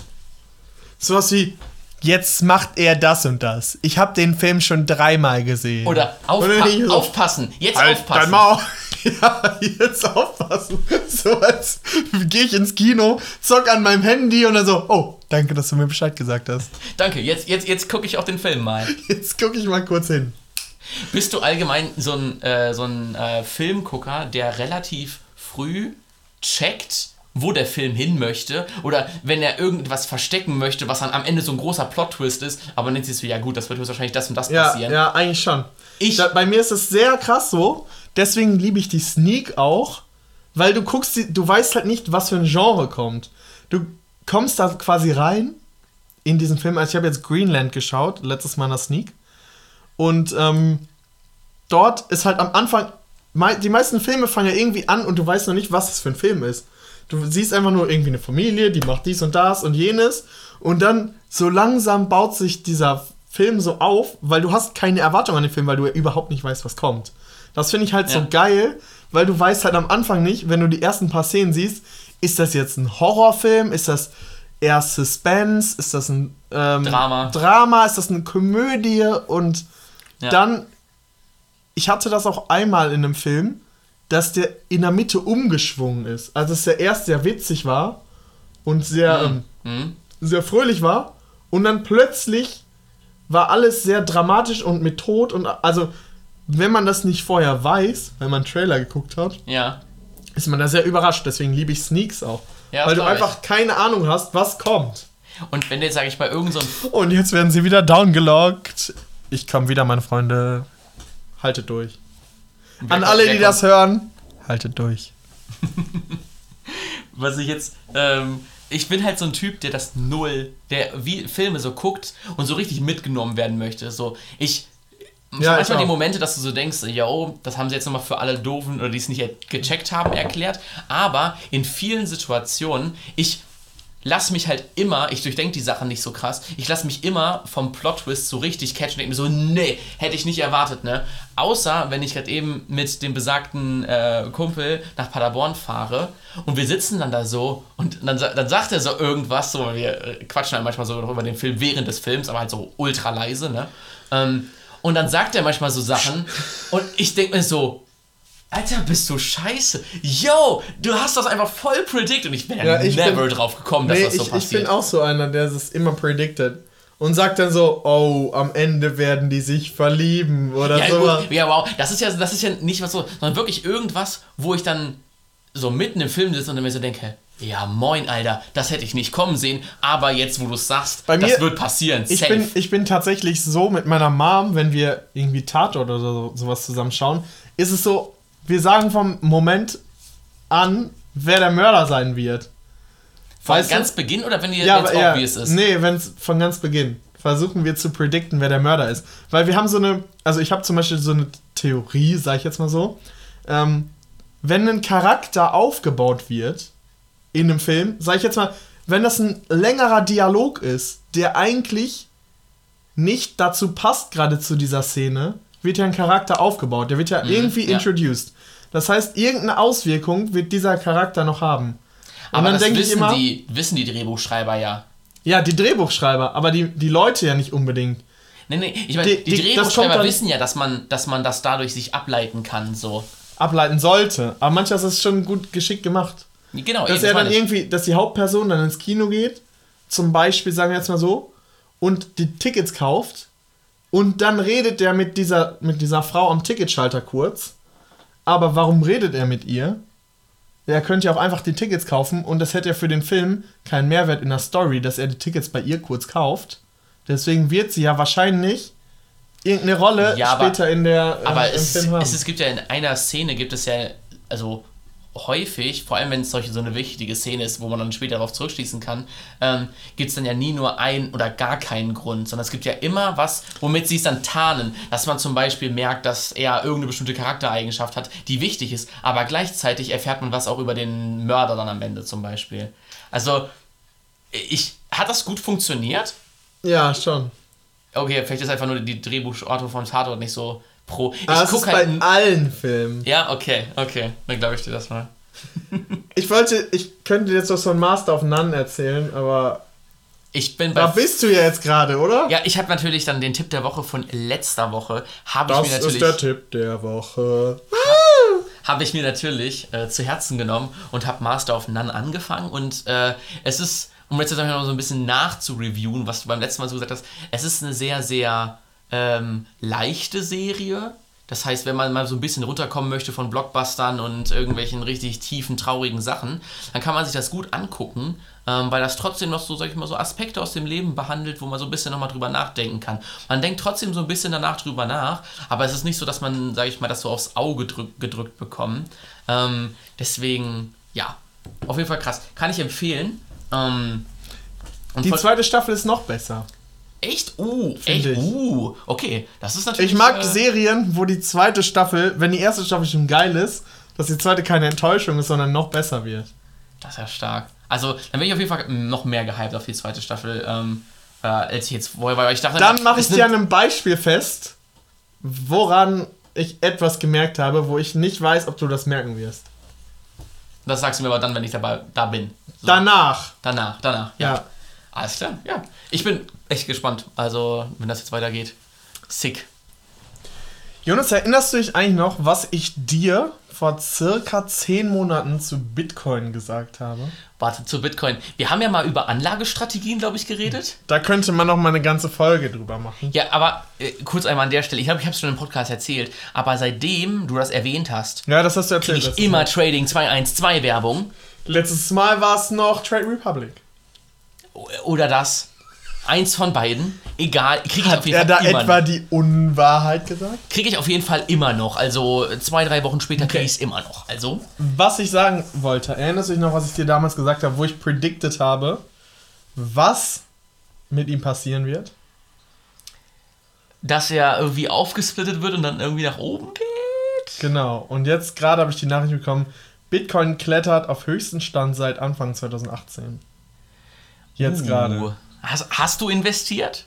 Sowas wie, jetzt macht er das und das. Ich habe den Film schon dreimal gesehen.
Oder aufpa so, aufpassen, jetzt halt aufpassen. Dein
Maul. [LAUGHS] Ja, jetzt aufpassen. So als gehe ich ins Kino, zock an meinem Handy und dann so, oh, danke, dass du mir Bescheid gesagt hast.
Danke, jetzt, jetzt, jetzt gucke ich auch den Film mal.
Jetzt gucke ich mal kurz hin.
Bist du allgemein so ein, äh, so ein äh, Filmgucker, der relativ früh checkt, wo der Film hin möchte oder wenn er irgendwas verstecken möchte, was dann am Ende so ein großer Plot-Twist ist, aber dann siehst du, ja gut, das wird wahrscheinlich das und das
ja,
passieren.
Ja, eigentlich schon. Ich, da, bei mir ist es sehr krass so, deswegen liebe ich die Sneak auch, weil du guckst, du weißt halt nicht, was für ein Genre kommt. Du kommst da quasi rein in diesen Film. Also ich habe jetzt Greenland geschaut, letztes Mal in der Sneak. Und ähm, dort ist halt am Anfang, die meisten Filme fangen ja irgendwie an und du weißt noch nicht, was es für ein Film ist. Du siehst einfach nur irgendwie eine Familie, die macht dies und das und jenes. Und dann so langsam baut sich dieser Film so auf, weil du hast keine Erwartung an den Film, weil du ja überhaupt nicht weißt, was kommt. Das finde ich halt ja. so geil, weil du weißt halt am Anfang nicht, wenn du die ersten paar Szenen siehst, ist das jetzt ein Horrorfilm, ist das eher Suspense, ist das ein ähm, Drama. Drama, ist das eine Komödie und ja. dann, ich hatte das auch einmal in einem Film, dass der in der Mitte umgeschwungen ist. Also dass der erst sehr witzig war und sehr, mhm. Ähm, mhm. sehr fröhlich war und dann plötzlich war alles sehr dramatisch und mit Tod und also wenn man das nicht vorher weiß, wenn man einen Trailer geguckt hat, ja. ist man da sehr überrascht. Deswegen liebe ich Sneaks auch. Ja, weil du einfach ich. keine Ahnung hast, was kommt.
Und wenn jetzt, sage ich, bei irgendeinem.
So und jetzt werden sie wieder downgelockt. Ich komme wieder, meine Freunde. Haltet durch. Wer An alle, die kommt? das hören, haltet durch. [LAUGHS]
was ich jetzt. Ähm, ich bin halt so ein Typ, der das Null, der wie Filme so guckt und so richtig mitgenommen werden möchte. So, ich ja, manchmal die Momente, dass du so denkst, ja, oh, das haben sie jetzt nochmal für alle Doofen oder die es nicht gecheckt haben erklärt. Aber in vielen Situationen, ich lasse mich halt immer, ich durchdenke die Sachen nicht so krass, ich lasse mich immer vom Plot-Twist so richtig catchen und denke mir so, nee, hätte ich nicht erwartet, ne? Außer, wenn ich gerade eben mit dem besagten äh, Kumpel nach Paderborn fahre und wir sitzen dann da so und dann, dann sagt er so irgendwas, so, wir äh, quatschen halt manchmal so über den Film während des Films, aber halt so ultra leise, ne? Ähm, und dann sagt er manchmal so Sachen [LAUGHS] und ich denke mir so, Alter, bist du scheiße. Yo, du hast das einfach voll predicted. Und ich bin ja, ich never bin, drauf gekommen, dass nee, das so
ich,
passiert.
Ich bin auch so einer, der es immer predicted. Und sagt dann so, oh, am Ende werden die sich verlieben oder
ja,
sowas.
Ja, wow. Das ist ja, das ist ja nicht was so, sondern wirklich irgendwas, wo ich dann so mitten im Film sitze und mir so denke, ja, moin, Alter, das hätte ich nicht kommen sehen, aber jetzt, wo du es sagst, Bei das wird passieren.
Ich bin, ich bin tatsächlich so mit meiner Mom, wenn wir irgendwie Tatort oder so, sowas zusammenschauen, ist es so, wir sagen vom Moment an, wer der Mörder sein wird.
Von weißt ganz du? Beginn oder wenn ihr ja, jetzt
ja, obvious ist? Nee, wenn's von ganz Beginn. Versuchen wir zu predikten, wer der Mörder ist. Weil wir haben so eine, also ich habe zum Beispiel so eine Theorie, sag ich jetzt mal so. Ähm, wenn ein Charakter aufgebaut wird, in einem Film, sag ich jetzt mal, wenn das ein längerer Dialog ist, der eigentlich nicht dazu passt, gerade zu dieser Szene, wird ja ein Charakter aufgebaut. Der wird ja mhm, irgendwie ja. introduced. Das heißt, irgendeine Auswirkung wird dieser Charakter noch haben.
Und aber dann denke ich immer. Die, wissen die Drehbuchschreiber ja.
Ja, die Drehbuchschreiber, aber die, die Leute ja nicht unbedingt.
Nee, nee, ich meine, die, die, die Drehbuchschreiber wissen ja, dass man, dass man das dadurch sich ableiten kann, so.
Ableiten sollte. Aber manchmal ist es schon gut geschickt gemacht. Genau, dass er dann irgendwie, dass die Hauptperson dann ins Kino geht, zum Beispiel, sagen wir jetzt mal so, und die Tickets kauft und dann redet er mit dieser, mit dieser Frau am Ticketschalter kurz. Aber warum redet er mit ihr? Er könnte ja auch einfach die Tickets kaufen und das hätte ja für den Film keinen Mehrwert in der Story, dass er die Tickets bei ihr kurz kauft. Deswegen wird sie ja wahrscheinlich irgendeine Rolle ja, später aber, in der
äh, aber es, Film haben. Es, es gibt ja in einer Szene gibt es ja also häufig, vor allem wenn es solche so eine wichtige Szene ist, wo man dann später darauf zurückschließen kann, ähm, gibt es dann ja nie nur einen oder gar keinen Grund, sondern es gibt ja immer was, womit sie es dann tarnen, dass man zum Beispiel merkt, dass er irgendeine bestimmte Charaktereigenschaft hat, die wichtig ist, aber gleichzeitig erfährt man was auch über den Mörder dann am Ende zum Beispiel. Also, ich, hat das gut funktioniert?
Ja, schon.
Okay, vielleicht ist einfach nur die Drehbuchautor von Tatort nicht so pro.
Ich ah, das ist halt bei allen Filmen.
Ja, okay, okay. Dann glaube ich dir das mal. [LAUGHS]
ich wollte, ich könnte jetzt noch so ein Master of None erzählen, aber.
Ich bin
bei. Da bist du ja jetzt gerade, oder?
Ja, ich habe natürlich dann den Tipp der Woche von letzter Woche. Habe ich mir natürlich.
Das ist der Tipp der Woche.
Habe ich mir natürlich äh, zu Herzen genommen und habe Master of None angefangen und äh, es ist, um jetzt noch so ein bisschen nachzureviewen, was du beim letzten Mal so gesagt hast, es ist eine sehr, sehr ähm, leichte Serie. Das heißt, wenn man mal so ein bisschen runterkommen möchte von Blockbustern und irgendwelchen richtig tiefen, traurigen Sachen, dann kann man sich das gut angucken, ähm, weil das trotzdem noch so, sag ich mal, so Aspekte aus dem Leben behandelt, wo man so ein bisschen nochmal drüber nachdenken kann. Man denkt trotzdem so ein bisschen danach drüber nach, aber es ist nicht so, dass man, sag ich mal, das so aufs Auge drück, gedrückt bekommt. Ähm, deswegen, ja, auf jeden Fall krass. Kann ich empfehlen. Ähm,
Die zweite Staffel ist noch besser.
Echt? Uh, echt? Ich. Uh, okay. Das ist natürlich.
Ich mag äh, Serien, wo die zweite Staffel, wenn die erste Staffel schon geil ist, dass die zweite keine Enttäuschung ist, sondern noch besser wird.
Das ist ja stark. Also, dann bin ich auf jeden Fall noch mehr gehypt auf die zweite Staffel, ähm, äh, als ich jetzt vorher war. Ich dachte,
dann mache ich dir an einem Beispiel fest, woran ich etwas gemerkt habe, wo ich nicht weiß, ob du das merken wirst.
Das sagst du mir aber dann, wenn ich dabei da bin.
So. Danach.
Danach, danach, ja. ja. Alles klar, ja. Ich bin echt gespannt. Also, wenn das jetzt weitergeht. Sick.
Jonas, erinnerst du dich eigentlich noch, was ich dir vor circa zehn Monaten zu Bitcoin gesagt habe.
Warte, zu Bitcoin. Wir haben ja mal über Anlagestrategien, glaube ich, geredet.
Da könnte man noch mal eine ganze Folge drüber machen.
Ja, aber äh, kurz einmal an der Stelle. Ich glaube, ich habe es schon im Podcast erzählt. Aber seitdem du das erwähnt hast,
ja, das hast du erzählt.
ich immer Mal. Trading 212 Werbung.
Letztes Mal war es noch Trade Republic.
Oder das. Eins von beiden. Egal, kriege ich
Hat auf jeden er Fall da etwa noch. die Unwahrheit gesagt?
Kriege ich auf jeden Fall immer noch. Also zwei, drei Wochen später kriege ich es immer noch. Also.
Was ich sagen wollte, erinnerst du dich noch, was ich dir damals gesagt habe, wo ich predicted habe, was mit ihm passieren wird?
Dass er irgendwie aufgesplittet wird und dann irgendwie nach oben geht?
Genau. Und jetzt gerade habe ich die Nachricht bekommen, Bitcoin klettert auf höchsten Stand seit Anfang 2018. Jetzt uh. gerade.
Hast, hast du investiert?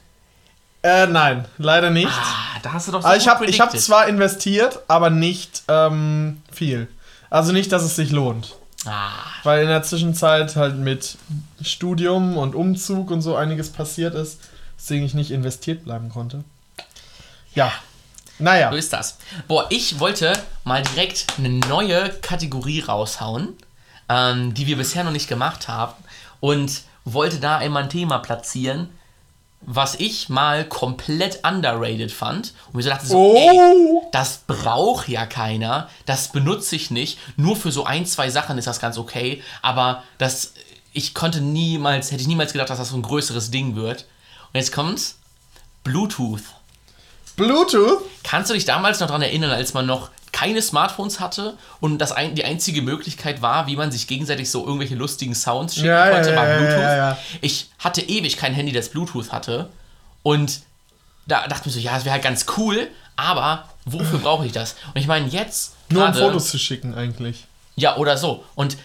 Äh, nein, leider nicht.
Ah, da hast du doch
so also ich habe hab zwar investiert, aber nicht ähm, viel. Also nicht, dass es sich lohnt.
Ah.
Weil in der Zwischenzeit halt mit Studium und Umzug und so einiges passiert ist, deswegen ich nicht investiert bleiben konnte. Ja. Naja.
So ist das. Boah, ich wollte mal direkt eine neue Kategorie raushauen, ähm, die wir bisher noch nicht gemacht haben. Und wollte da einmal ein Thema platzieren, was ich mal komplett underrated fand. Und mir so dachte so, oh. ey, das braucht ja keiner, das benutze ich nicht. Nur für so ein, zwei Sachen ist das ganz okay, aber das, ich konnte niemals, hätte ich niemals gedacht, dass das so ein größeres Ding wird. Und jetzt kommt's, Bluetooth.
Bluetooth?
Kannst du dich damals noch daran erinnern, als man noch keine Smartphones hatte und das ein, die einzige Möglichkeit war, wie man sich gegenseitig so irgendwelche lustigen Sounds schicken ja, konnte, ja, war Bluetooth. Ja, ich hatte ewig kein Handy, das Bluetooth hatte und da dachte ich mir so, ja, das wäre halt ganz cool, aber wofür brauche ich das? Und ich meine, jetzt.
Nur um Fotos zu schicken, eigentlich.
Ja, oder so. Und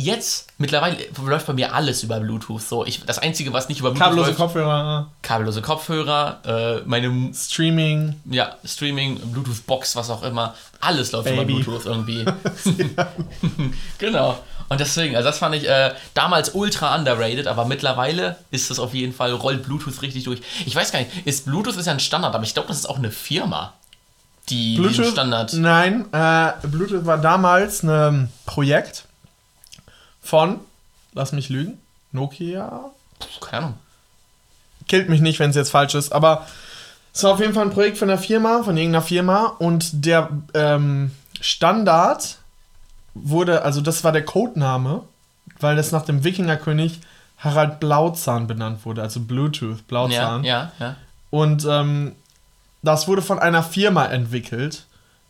jetzt, mittlerweile läuft bei mir alles über Bluetooth. So, ich, das Einzige, was nicht über Bluetooth
Kabellose läuft, Kopfhörer.
Kabellose Kopfhörer, äh, meine...
Streaming.
Ja, Streaming, Bluetooth-Box, was auch immer. Alles läuft Baby. über Bluetooth irgendwie. [LAUGHS] [LAUGHS] genau. Und deswegen, also das fand ich äh, damals ultra underrated, aber mittlerweile ist das auf jeden Fall, rollt Bluetooth richtig durch. Ich weiß gar nicht, ist Bluetooth ist ja ein Standard, aber ich glaube, das ist auch eine Firma, die
Bluetooth, Standard... Nein, äh, Bluetooth war damals ein Projekt von, lass mich lügen, Nokia?
Keine Ahnung.
Killt mich nicht, wenn es jetzt falsch ist, aber es war auf jeden Fall ein Projekt von der Firma, von irgendeiner Firma und der ähm, Standard wurde, also das war der Codename, weil das nach dem Wikingerkönig Harald Blauzahn benannt wurde, also Bluetooth, Blauzahn.
Ja, ja, ja.
Und ähm, das wurde von einer Firma entwickelt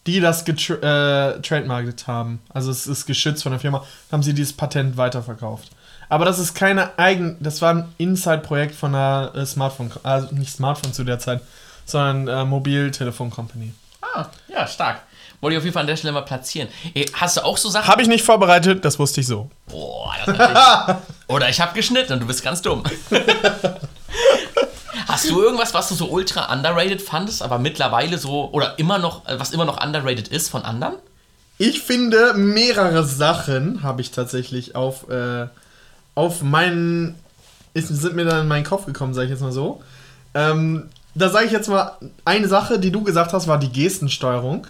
die das getrademarkt äh, haben. Also es ist geschützt von der Firma, haben sie dieses Patent weiterverkauft. Aber das ist keine eigen, das war ein Inside-Projekt von einer äh, Smartphone, also nicht Smartphone zu der Zeit, sondern äh, Mobiltelefon-Company.
Ah, ja, stark. Wollte ich auf jeden Fall an der Stelle mal platzieren. Hast du auch so Sachen?
Habe ich nicht vorbereitet, das wusste ich so.
Boah, das natürlich. [LAUGHS] Oder ich habe geschnitten und du bist ganz dumm. [LAUGHS] Hast du irgendwas, was du so ultra underrated fandest, aber mittlerweile so, oder immer noch, äh, was immer noch underrated ist von anderen?
Ich finde, mehrere Sachen habe ich tatsächlich auf, äh, auf meinen, ist, sind mir dann in meinen Kopf gekommen, sage ich jetzt mal so. Ähm, da sage ich jetzt mal, eine Sache, die du gesagt hast, war die Gestensteuerung.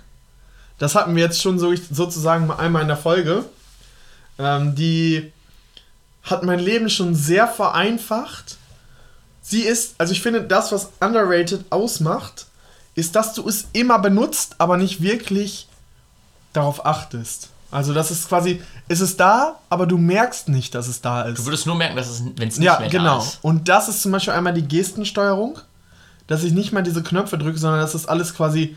Das hatten wir jetzt schon so, sozusagen einmal in der Folge. Ähm, die hat mein Leben schon sehr vereinfacht sie ist, also ich finde, das, was underrated ausmacht, ist, dass du es immer benutzt, aber nicht wirklich darauf achtest. Also das ist quasi, es ist da, aber du merkst nicht, dass es da ist.
Du würdest nur merken, dass es, wenn es nicht
ja,
mehr
genau.
da ist.
Und das ist zum Beispiel einmal die Gestensteuerung, dass ich nicht mal diese Knöpfe drücke, sondern dass das alles quasi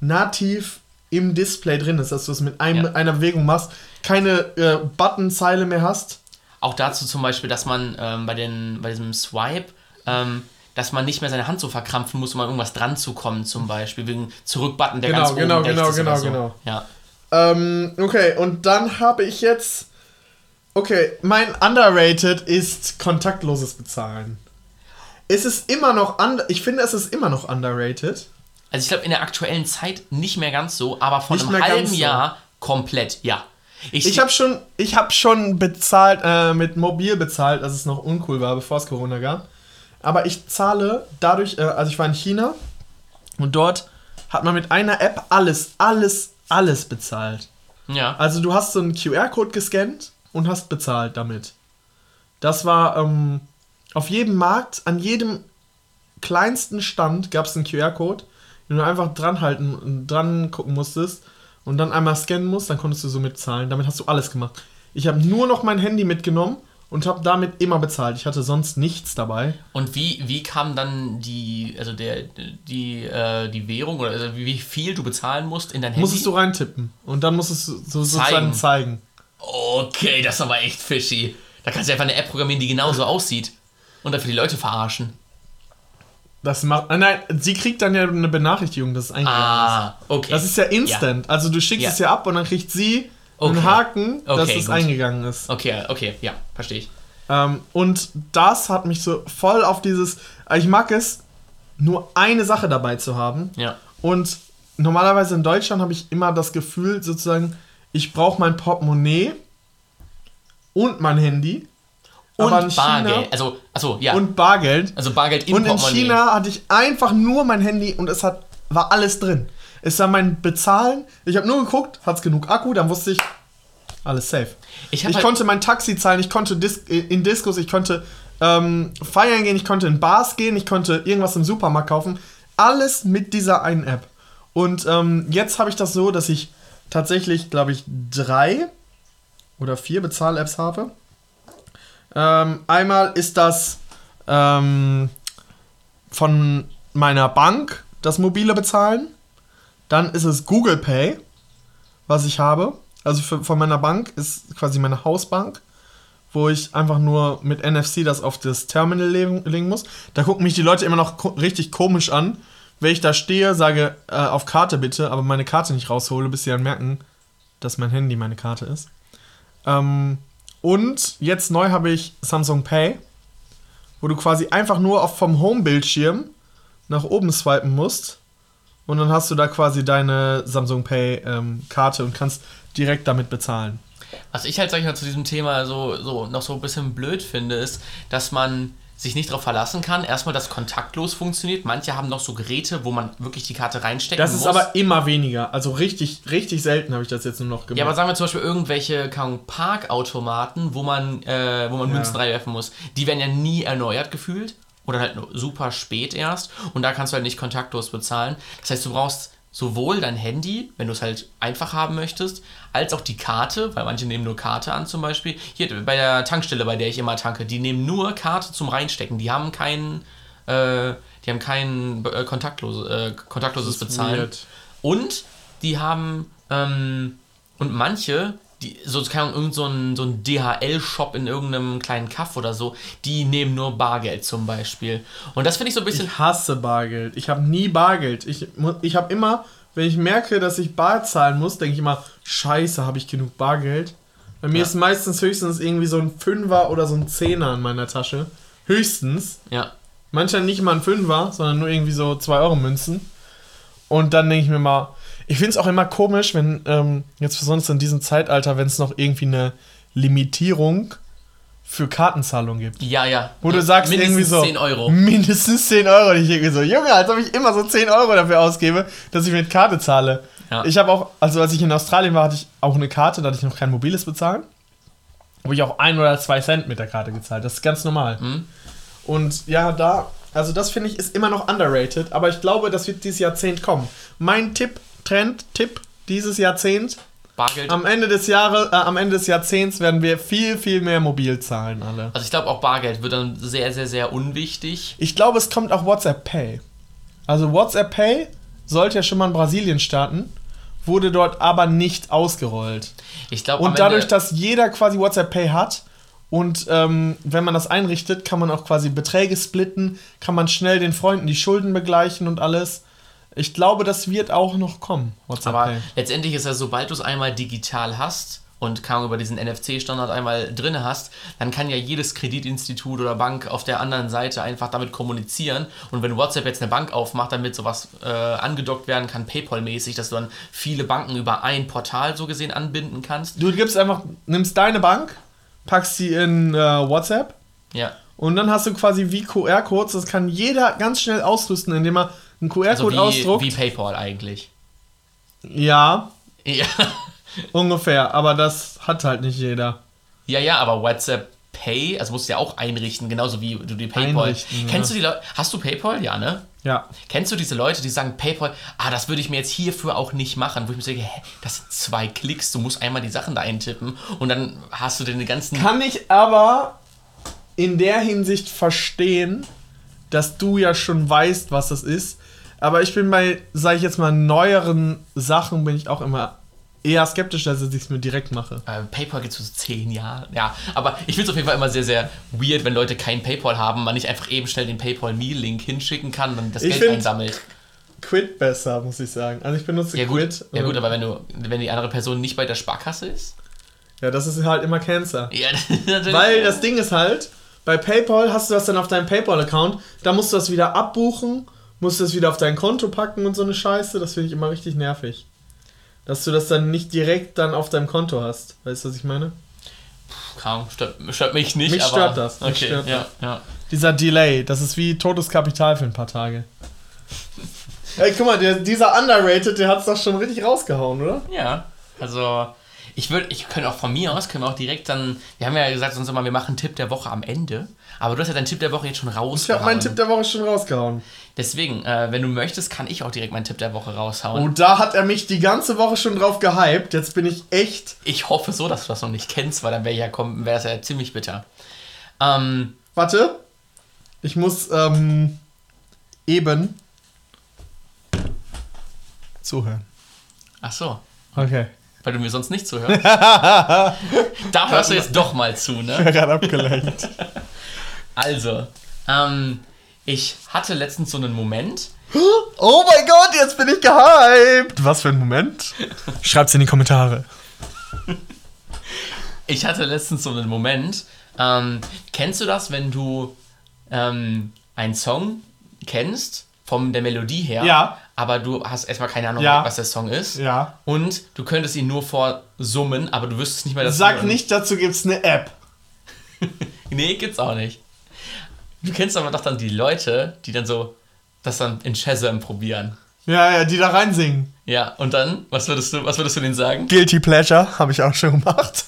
nativ im Display drin ist, dass du es mit einem, ja. einer Bewegung machst, keine äh, Buttonzeile mehr hast.
Auch dazu zum Beispiel, dass man ähm, bei, den, bei diesem Swipe ähm, dass man nicht mehr seine Hand so verkrampfen muss, um an irgendwas dran zu kommen, zum Beispiel, wegen Zurückbutton, der
genau,
ganz
genau,
oben
genau, genau,
so.
genau.
Ja.
Ähm, okay, und dann habe ich jetzt. Okay, mein underrated ist kontaktloses Bezahlen. Ist es immer noch ich finde, es ist immer noch underrated.
Also ich glaube in der aktuellen Zeit nicht mehr ganz so, aber vor nicht einem halben so. Jahr komplett, ja.
Ich, ich habe schon, ich habe schon bezahlt, äh, mit mobil bezahlt, als es noch uncool war, bevor es Corona gab. Aber ich zahle dadurch, äh, also ich war in China und dort hat man mit einer App alles, alles, alles bezahlt. Ja. Also du hast so einen QR-Code gescannt und hast bezahlt damit. Das war ähm, auf jedem Markt, an jedem kleinsten Stand gab es einen QR-Code, den du einfach dran halten und dran gucken musstest und dann einmal scannen musst, dann konntest du so mitzahlen. Damit hast du alles gemacht. Ich habe nur noch mein Handy mitgenommen und habe damit immer bezahlt. Ich hatte sonst nichts dabei.
Und wie, wie kam dann die, also der, die, äh, die Währung oder also wie viel du bezahlen musst in dein
Handy? Musstest du reintippen und dann musstest du so, sozusagen zeigen.
Okay, das ist aber echt fishy. Da kannst du einfach eine App programmieren, die genauso aussieht und dafür die Leute verarschen.
Das macht. Äh, nein, sie kriegt dann ja eine Benachrichtigung, dass es eingegangen ah, ist. okay. Das ist ja instant. Ja. Also du schickst ja. es ja ab und dann kriegt sie okay. einen Haken, okay, dass es gut. eingegangen ist.
Okay, okay, ja, verstehe ich.
Ähm, und das hat mich so voll auf dieses. Ich mag es, nur eine Sache dabei zu haben. Ja. Und normalerweise in Deutschland habe ich immer das Gefühl, sozusagen, ich brauche mein Portemonnaie und mein Handy. Und Bargeld. China, also, also, ja. Und Bargeld. Also Bargeld im Und in China hatte ich einfach nur mein Handy und es hat, war alles drin. Es war mein Bezahlen. Ich habe nur geguckt, hat es genug Akku, dann wusste ich, alles safe. Ich, ich halt konnte mein Taxi zahlen, ich konnte Dis in Discos, ich konnte ähm, feiern gehen, ich konnte in Bars gehen, ich konnte irgendwas im Supermarkt kaufen. Alles mit dieser einen App. Und ähm, jetzt habe ich das so, dass ich tatsächlich, glaube ich, drei oder vier Bezahl-Apps habe. Ähm, einmal ist das ähm, von meiner Bank das mobile Bezahlen. Dann ist es Google Pay, was ich habe. Also für, von meiner Bank ist quasi meine Hausbank, wo ich einfach nur mit NFC das auf das Terminal legen, muss. Da gucken mich die Leute immer noch ko richtig komisch an, wenn ich da stehe, sage äh, auf Karte bitte, aber meine Karte nicht raushole, bis sie dann merken, dass mein Handy meine Karte ist. Ähm, und jetzt neu habe ich Samsung Pay, wo du quasi einfach nur auf vom Home-Bildschirm nach oben swipen musst. Und dann hast du da quasi deine Samsung Pay-Karte ähm, und kannst direkt damit bezahlen.
Was ich halt, sag ich mal, zu diesem Thema so, so noch so ein bisschen blöd finde, ist, dass man sich nicht darauf verlassen kann. Erstmal, dass kontaktlos funktioniert. Manche haben noch so Geräte, wo man wirklich die Karte reinstecken
muss. Das ist muss. aber immer weniger. Also richtig, richtig selten habe ich das jetzt nur noch
gemacht. Ja, aber sagen wir zum Beispiel irgendwelche Parkautomaten, wo man, äh, wo man ja. Münzen reinwerfen muss. Die werden ja nie erneuert gefühlt. Oder halt super spät erst. Und da kannst du halt nicht kontaktlos bezahlen. Das heißt, du brauchst sowohl dein Handy, wenn du es halt einfach haben möchtest, als auch die Karte, weil manche nehmen nur Karte an zum Beispiel. Hier bei der Tankstelle, bei der ich immer tanke, die nehmen nur Karte zum Reinstecken. Die haben keinen, äh, die haben kein äh, kontaktlose, äh, kontaktloses Bezahlen. Und die haben, ähm, und manche, die, so, keine Ahnung, irgend so ein, so ein DHL-Shop in irgendeinem kleinen Kaff oder so, die nehmen nur Bargeld zum Beispiel. Und das finde ich so ein bisschen.
Ich hasse Bargeld. Ich habe nie Bargeld. Ich, ich habe immer, wenn ich merke, dass ich Bar zahlen muss, denke ich immer, scheiße, habe ich genug Bargeld? Bei mir ja. ist meistens höchstens irgendwie so ein Fünfer oder so ein Zehner in meiner Tasche. Höchstens. Ja. Manchmal nicht mal ein Fünfer, sondern nur irgendwie so 2 Euro Münzen. Und dann denke ich mir mal, ich finde es auch immer komisch, wenn ähm, jetzt besonders in diesem Zeitalter, wenn es noch irgendwie eine Limitierung für Kartenzahlung gibt. Ja, ja. Wo du sagst mindestens irgendwie so. 10 Euro. Mindestens 10 Euro. Und ich denke so, Junge, als ob ich immer so 10 Euro dafür ausgebe, dass ich mit Karte zahle. Ja. Ich habe auch, also als ich in Australien war, hatte ich auch eine Karte, da hatte ich noch kein mobiles bezahlen. Habe ich auch ein oder zwei Cent mit der Karte gezahlt. Das ist ganz normal. Mhm. Und ja, da, also das finde ich ist immer noch underrated, aber ich glaube, das wird dieses Jahrzehnt kommen. Mein Tipp Trend, Tipp dieses Jahrzehnt. Bargeld. Am Ende des Jahres, äh, am Ende des Jahrzehnts werden wir viel, viel mehr mobil zahlen alle.
Also ich glaube auch Bargeld wird dann sehr, sehr, sehr unwichtig.
Ich glaube, es kommt auch WhatsApp Pay. Also WhatsApp Pay sollte ja schon mal in Brasilien starten, wurde dort aber nicht ausgerollt. Ich glaube. Und dadurch, dass jeder quasi WhatsApp Pay hat und ähm, wenn man das einrichtet, kann man auch quasi Beträge splitten, kann man schnell den Freunden die Schulden begleichen und alles. Ich glaube, das wird auch noch kommen.
WhatsApp Aber Pay. letztendlich ist ja, sobald du es einmal digital hast und kaum über diesen NFC-Standard einmal drin hast, dann kann ja jedes Kreditinstitut oder Bank auf der anderen Seite einfach damit kommunizieren. Und wenn WhatsApp jetzt eine Bank aufmacht, damit sowas äh, angedockt werden kann, PayPal-mäßig, dass du dann viele Banken über ein Portal so gesehen anbinden kannst.
Du gibst einfach, nimmst deine Bank, packst sie in äh, WhatsApp.
Ja.
Und dann hast du quasi wie QR-Codes, das kann jeder ganz schnell ausrüsten, indem er einen QR-Code also ausdruckt.
Wie PayPal eigentlich.
Ja. Ja. [LAUGHS] Ungefähr, aber das hat halt nicht jeder.
Ja, ja, aber WhatsApp Pay, also musst du ja auch einrichten, genauso wie du die PayPal. Kennst ja. du die Leute? Hast du PayPal? Ja, ne?
Ja.
Kennst du diese Leute, die sagen PayPal, ah, das würde ich mir jetzt hierfür auch nicht machen, wo ich mir sage, hä, das sind zwei Klicks, du musst einmal die Sachen da eintippen und dann hast du den ganzen.
Kann ich aber in der Hinsicht verstehen, dass du ja schon weißt, was das ist. Aber ich bin bei, sage ich jetzt mal, neueren Sachen bin ich auch immer eher skeptisch, dass ich es mir direkt mache.
Äh, PayPal gibt es so zehn Jahre. Ja, aber ich finde es auf jeden Fall immer sehr, sehr weird, wenn Leute kein PayPal haben, man nicht einfach eben schnell den PayPal-Me-Link hinschicken kann und das ich Geld einsammelt.
Quid besser, muss ich sagen. Also ich benutze
ja,
Quid.
Ja gut, aber wenn du, wenn die andere Person nicht bei der Sparkasse ist?
Ja, das ist halt immer Cancer. Ja, [LAUGHS] natürlich. Weil das Ding ist halt, bei PayPal hast du das dann auf deinem PayPal-Account, da musst du das wieder abbuchen, musst du das wieder auf dein Konto packen und so eine Scheiße. Das finde ich immer richtig nervig dass du das dann nicht direkt dann auf deinem Konto hast. Weißt du, was ich meine?
Kaum, stört, stört mich nicht.
Mich stört das. Mich
okay,
stört
ja, das. ja.
Dieser Delay, das ist wie totes Kapital für ein paar Tage. [LAUGHS] Ey, guck mal, der, dieser Underrated, der hat es doch schon richtig rausgehauen, oder?
Ja, also ich würde, ich könnte auch von mir aus, können wir auch direkt dann, wir haben ja gesagt sonst immer, wir machen Tipp der Woche am Ende. Aber du hast ja deinen Tipp der Woche jetzt schon rausgehauen.
Ich habe meinen Tipp der Woche schon rausgehauen.
Deswegen, äh, wenn du möchtest, kann ich auch direkt meinen Tipp der Woche raushauen.
Und da hat er mich die ganze Woche schon drauf gehypt. Jetzt bin ich echt.
Ich hoffe so, dass du das noch nicht kennst, weil dann wäre ja wäre es ja ziemlich bitter. Ähm,
Warte. Ich muss ähm, eben zuhören.
Ach so.
Okay.
Weil du mir sonst nicht zuhörst. [LAUGHS] da hörst du jetzt doch mal zu, ne? Ich bin gerade abgelenkt. [LAUGHS] Also, ähm, ich hatte letztens so einen Moment. [GASPS]
Oh mein Gott, jetzt bin ich gehypt. Was für ein Moment? Schreibt's in die Kommentare. [LAUGHS]
Ich hatte letztens so einen Moment. Ähm, kennst du das, wenn du ähm, einen Song kennst, von der Melodie her,
ja.
aber du hast erstmal keine Ahnung,
ja.
was der Song ist.
Ja.
Und du könntest ihn nur vorsummen, aber du wüsstest nicht mehr,
dass Sag hören. nicht, dazu gibt's eine App. [LAUGHS]
nee, gibt's auch nicht. Du kennst aber doch dann die Leute, die dann so das dann in Shazam probieren.
Ja, ja, die da reinsingen.
Ja, und dann, was würdest du, was würdest du denen sagen?
Guilty Pleasure, habe ich auch schon gemacht.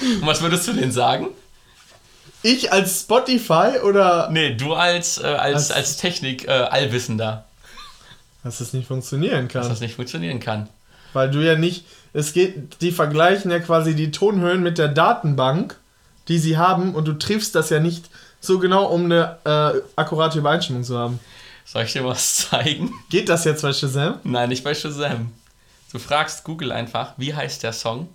und was würdest du denen sagen?
Ich als Spotify oder?
Nee, du als, äh, als, als, als Technik-Allwissender.
Äh, dass das nicht funktionieren kann.
Dass das nicht funktionieren kann.
Weil du ja nicht, es geht, die vergleichen ja quasi die Tonhöhen mit der Datenbank die sie haben und du triffst das ja nicht so genau, um eine äh, akkurate Übereinstimmung zu haben.
Soll ich dir was zeigen?
Geht das jetzt bei Shazam?
Nein, nicht bei Shazam. Du fragst Google einfach, wie heißt der Song?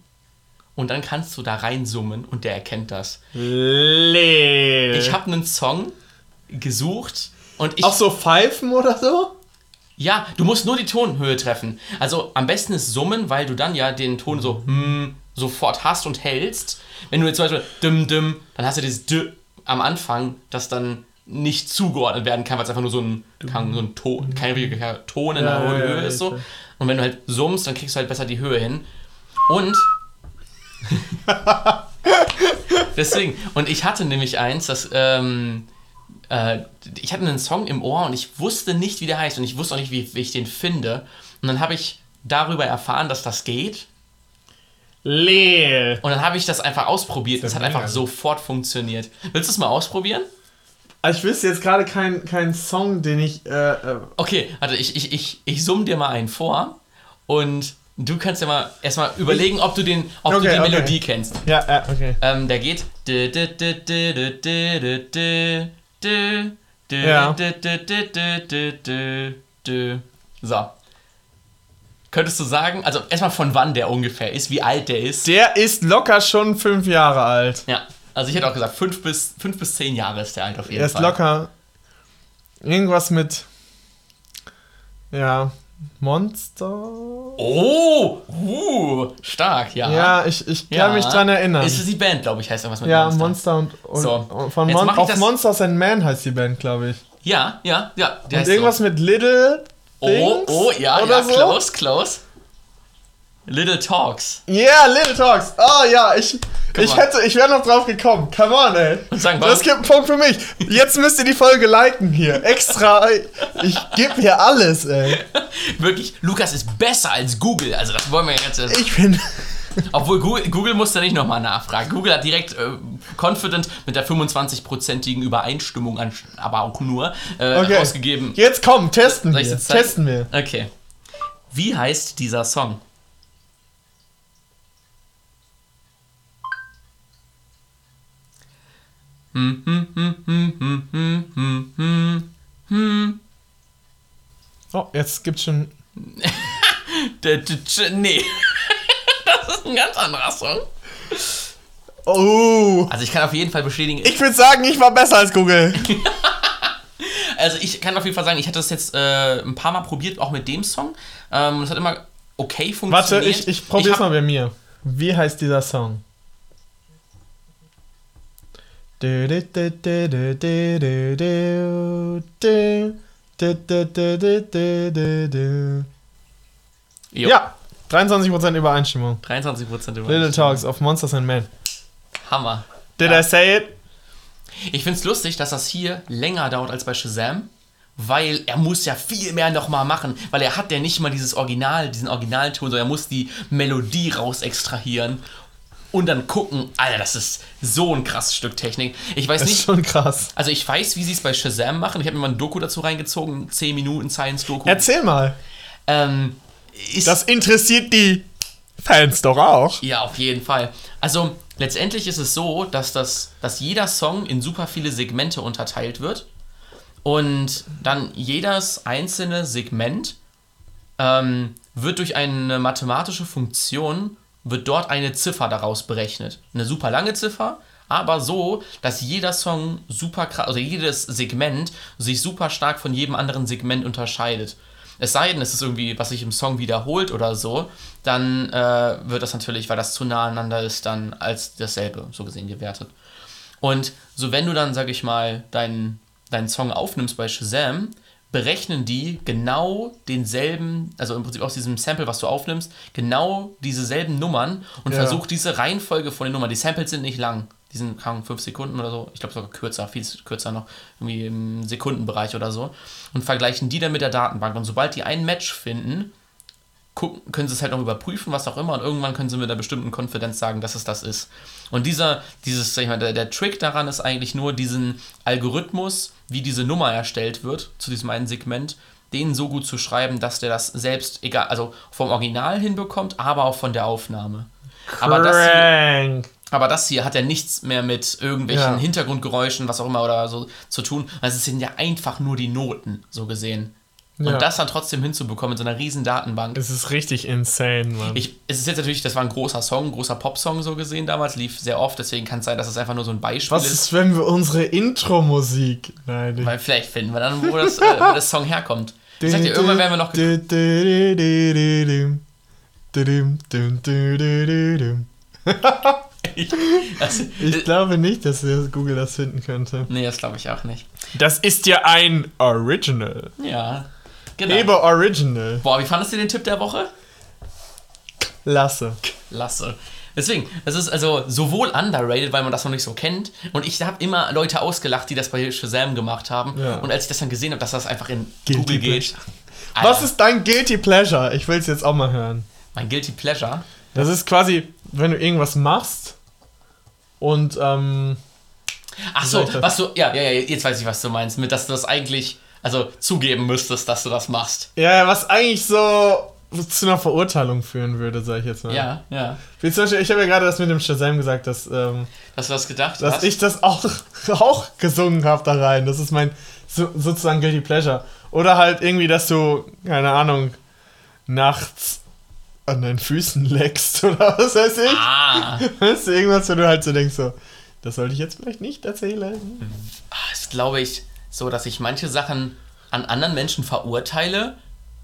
Und dann kannst du da reinsummen und der erkennt das.
Leel.
Ich habe einen Song gesucht und ich.
Auch so Pfeifen oder so?
Ja, du musst nur die Tonhöhe treffen. Also am besten ist Summen, weil du dann ja den Ton so hm, sofort hast und hältst. Wenn du jetzt zum Beispiel dim dim, dann hast du dieses d am Anfang, das dann nicht zugeordnet werden kann, weil es einfach nur so ein, kann, so ein Ton, kein richtiger Ton in der hohen ja, Höhe ja, ist so. Und wenn du halt summst, dann kriegst du halt besser die Höhe hin. Und [LAUGHS] deswegen, und ich hatte nämlich eins, das, ähm, äh, ich hatte einen Song im Ohr und ich wusste nicht, wie der heißt und ich wusste auch nicht, wie, wie ich den finde. Und dann habe ich darüber erfahren, dass das geht.
Leel.
Und dann habe ich das einfach ausprobiert. Das, das hat einfach sofort funktioniert. Willst du es mal ausprobieren?
Also ich wüsste jetzt gerade keinen kein Song, den ich. Äh, äh
okay, warte, ich, ich, ich, ich summe dir mal einen vor und du kannst ja mal erstmal überlegen, ob du, den, ob okay, du die okay. Melodie kennst.
Ja, ja, okay.
Ähm, der geht. Ja. So. Könntest du sagen, also erstmal von wann der ungefähr ist, wie alt der ist?
Der ist locker schon fünf Jahre alt.
Ja, also ich hätte auch gesagt, fünf bis, fünf bis zehn Jahre ist der alt auf jeden Fall.
Er ist locker irgendwas mit, ja, Monster.
Oh, uh, stark, ja.
Ja, ich, ich kann ja. mich dran erinnern.
Ist es die Band, glaube ich, heißt irgendwas
mit Ja, Monster, Monster und, und, so. und von Mon auf Monsters and Man heißt die Band, glaube ich.
Ja, ja, ja.
Und irgendwas so. mit Little.
Oh, oh, ja, ja, so? close, close. Little Talks.
Yeah, Little Talks. Oh ja, ich, ich hätte, ich wäre noch drauf gekommen. Come on, ey. Sagen, das gibt einen Punkt für mich. Jetzt müsst ihr die Folge liken hier. Extra. Ich gebe hier alles, ey. [LAUGHS]
Wirklich, Lukas ist besser als Google. Also das wollen wir jetzt.
Ich finde.
Obwohl Google, Google da nicht nochmal nachfragen. Google hat direkt äh, confident mit der 25-prozentigen Übereinstimmung, an, aber auch nur, äh, okay. ausgegeben.
Jetzt komm, testen wir. Testen wir.
Okay. Wie heißt dieser Song?
Oh, jetzt gibt's schon. [LAUGHS]
nee ist ein ganz anderer Song.
Oh.
Also ich kann auf jeden Fall bestätigen.
Ich würde sagen, ich war besser als Google.
also ich kann auf jeden Fall sagen, ich hatte das jetzt äh, ein paar Mal probiert, auch mit dem Song. Ähm, das hat immer okay funktioniert.
Warte, ich, ich probiere es mal bei mir. Wie heißt dieser Song? Ja, 23% Übereinstimmung.
23% Übereinstimmung.
Little Talks of Monsters and Men.
Hammer.
Did ja. I say it?
Ich find's lustig, dass das hier länger dauert als bei Shazam, weil er muss ja viel mehr nochmal machen, weil er hat ja nicht mal dieses Original, diesen Originalton, sondern er muss die Melodie raus extrahieren und dann gucken, Alter, das ist so ein krasses Stück Technik. Ich weiß das nicht.
Ist schon krass.
Also ich weiß, wie sie es bei Shazam machen. Ich habe mir mal ein Doku dazu reingezogen, 10 Minuten Science-Doku.
Erzähl mal.
Ähm,
das interessiert die Fans doch auch.
Ja, auf jeden Fall. Also letztendlich ist es so, dass, das, dass jeder Song in super viele Segmente unterteilt wird. Und dann jedes einzelne Segment ähm, wird durch eine mathematische Funktion wird dort eine Ziffer daraus berechnet. Eine super lange Ziffer, aber so, dass jeder Song super krass, also jedes Segment sich super stark von jedem anderen Segment unterscheidet. Es sei denn, es ist irgendwie, was sich im Song wiederholt oder so, dann äh, wird das natürlich, weil das zu nah aneinander ist, dann als dasselbe so gesehen gewertet. Und so, wenn du dann, sag ich mal, deinen, deinen Song aufnimmst bei Shazam, berechnen die genau denselben, also im Prinzip aus diesem Sample, was du aufnimmst, genau dieselben Nummern und ja. versucht diese Reihenfolge von den Nummern. Die Samples sind nicht lang, die sind fünf Sekunden oder so, ich glaube sogar kürzer, viel kürzer noch, irgendwie im Sekundenbereich oder so, und vergleichen die dann mit der Datenbank. Und sobald die ein Match finden, gucken, können sie es halt noch überprüfen, was auch immer, und irgendwann können sie mit einer bestimmten Konfidenz sagen, dass es das ist. Und dieser, dieses, sag ich mal, der, der Trick daran ist eigentlich nur, diesen Algorithmus, wie diese Nummer erstellt wird, zu diesem einen Segment, den so gut zu schreiben, dass der das selbst, egal, also vom Original hinbekommt, aber auch von der Aufnahme. Aber das, aber das hier hat ja nichts mehr mit irgendwelchen ja. Hintergrundgeräuschen, was auch immer oder so zu tun. Also es sind ja einfach nur die Noten, so gesehen. Und ja. das dann trotzdem hinzubekommen in so einer riesen Datenbank.
Das ist richtig insane, Mann.
Ich, es ist jetzt natürlich, das war ein großer Song, ein großer Popsong so gesehen damals, lief sehr oft, deswegen kann es sein, dass es einfach nur so ein Beispiel
Was ist. Was ist, wenn wir unsere Intro-Musik.
Nein. Weil vielleicht finden wir dann, wo das, äh, wo das Song herkommt. Ich sag dir, irgendwann werden wir noch.
Ich, also, ich glaube nicht, dass Google das finden könnte.
Nee, das glaube ich auch nicht.
Das ist ja ein Original.
Ja.
Genau. Eber Original.
Boah, wie fandest du den Tipp der Woche?
Lasse.
Lasse. Deswegen, das ist also sowohl underrated, weil man das noch nicht so kennt. Und ich habe immer Leute ausgelacht, die das bei Shazam gemacht haben. Ja. Und als ich das dann gesehen habe, dass das einfach in Guilty Google geht.
Alter. Was ist dein Guilty Pleasure? Ich will es jetzt auch mal hören.
Mein Guilty Pleasure?
Das ist quasi, wenn du irgendwas machst und ähm,
Ach so, was du, ja, ja, ja, jetzt weiß ich, was du meinst, mit dass du das eigentlich also zugeben müsstest, dass du das machst.
Ja, was eigentlich so zu einer Verurteilung führen würde, sag ich jetzt mal.
Ja, ja.
Wie zum Beispiel, ich habe ja gerade das mit dem Shazam gesagt, dass. Ähm,
Hast du das gedacht?
Dass hast? ich das auch, [LAUGHS] auch gesungen habe da rein. Das ist mein so, sozusagen Guilty Pleasure. Oder halt irgendwie, dass du, keine Ahnung, nachts an deinen Füßen leckst oder was weiß ich.
Ah.
Das ist irgendwas, wo du halt so denkst, so, das sollte ich jetzt vielleicht nicht erzählen.
Ah, das glaube ich so, dass ich manche Sachen an anderen Menschen verurteile,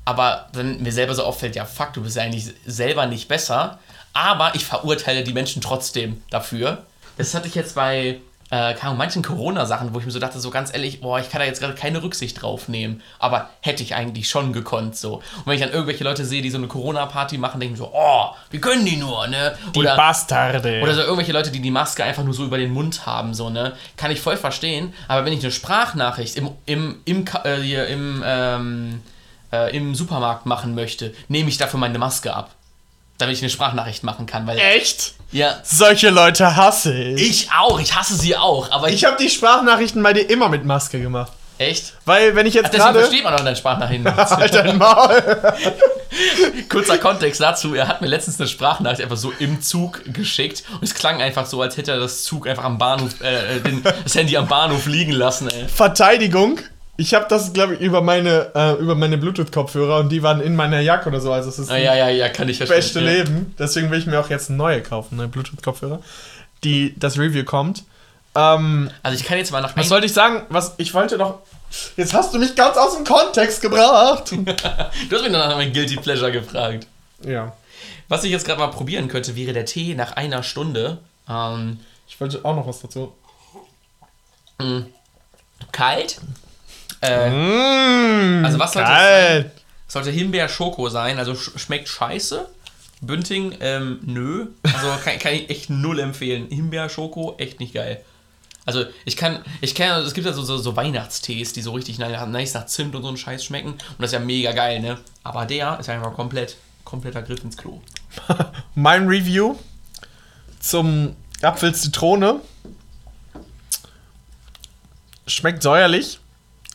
aber dann mir selber so auffällt, ja fuck, du bist ja eigentlich selber nicht besser, aber ich verurteile die Menschen trotzdem dafür. Das hatte ich jetzt bei äh, keine manchen Corona-Sachen, wo ich mir so dachte, so ganz ehrlich, boah, ich kann da jetzt gerade keine Rücksicht drauf nehmen. Aber hätte ich eigentlich schon gekonnt so. Und wenn ich dann irgendwelche Leute sehe, die so eine Corona-Party machen, denke ich so, oh, wie können die nur, ne? Oder,
die Bastarde.
Oder so irgendwelche Leute, die die Maske einfach nur so über den Mund haben, so, ne? Kann ich voll verstehen. Aber wenn ich eine Sprachnachricht im, im, im, äh, im, ähm, äh, im Supermarkt machen möchte, nehme ich dafür meine Maske ab damit ich eine Sprachnachricht machen kann. Weil,
Echt?
Ja.
Solche Leute hasse ich.
Ich auch, ich hasse sie auch. Aber
ich, ich habe die Sprachnachrichten bei dir immer mit Maske gemacht.
Echt?
Weil, wenn ich jetzt gerade...
versteht man doch deine Sprachnachrichten. [LAUGHS] halt dein Maul. [LAUGHS] Kurzer Kontext dazu, er hat mir letztens eine Sprachnachricht einfach so im Zug geschickt und es klang einfach so, als hätte er das Zug einfach am Bahnhof, äh, den, das Handy am Bahnhof liegen lassen, ey.
Verteidigung, ich habe das, glaube ich, über meine, äh, über meine Bluetooth-Kopfhörer und die waren in meiner Jacke oder so. Also es ist
ah, ja, ja, ja, kann ich verstehen.
Beste ja. Leben. Deswegen will ich mir auch jetzt neue kaufen, neue Bluetooth-Kopfhörer, die das Review kommt. Ähm,
also ich kann jetzt mal nach.
Was sollte ich sagen? Was ich wollte doch. Jetzt hast du mich ganz aus dem Kontext gebracht. [LAUGHS] du
hast mich nach meinem Guilty Pleasure gefragt.
Ja.
Was ich jetzt gerade mal probieren könnte, wäre der Tee nach einer Stunde. Ähm,
ich wollte auch noch was dazu.
Mm. Kalt, äh, mmh, also was sollte sein? Sollte Himbeer-Schoko sein, also sch schmeckt scheiße. Bünding, ähm, nö. Also [LAUGHS] kann, kann ich echt null empfehlen. Himbeer-Schoko, echt nicht geil. Also ich kann, ich kenne, also es gibt ja so, so, so, Weihnachtstees, die so richtig nice nach Zimt und so einen Scheiß schmecken. Und das ist ja mega geil, ne? Aber der ist einfach komplett, kompletter Griff ins Klo. [LAUGHS]
mein Review zum Apfel-Zitrone schmeckt säuerlich.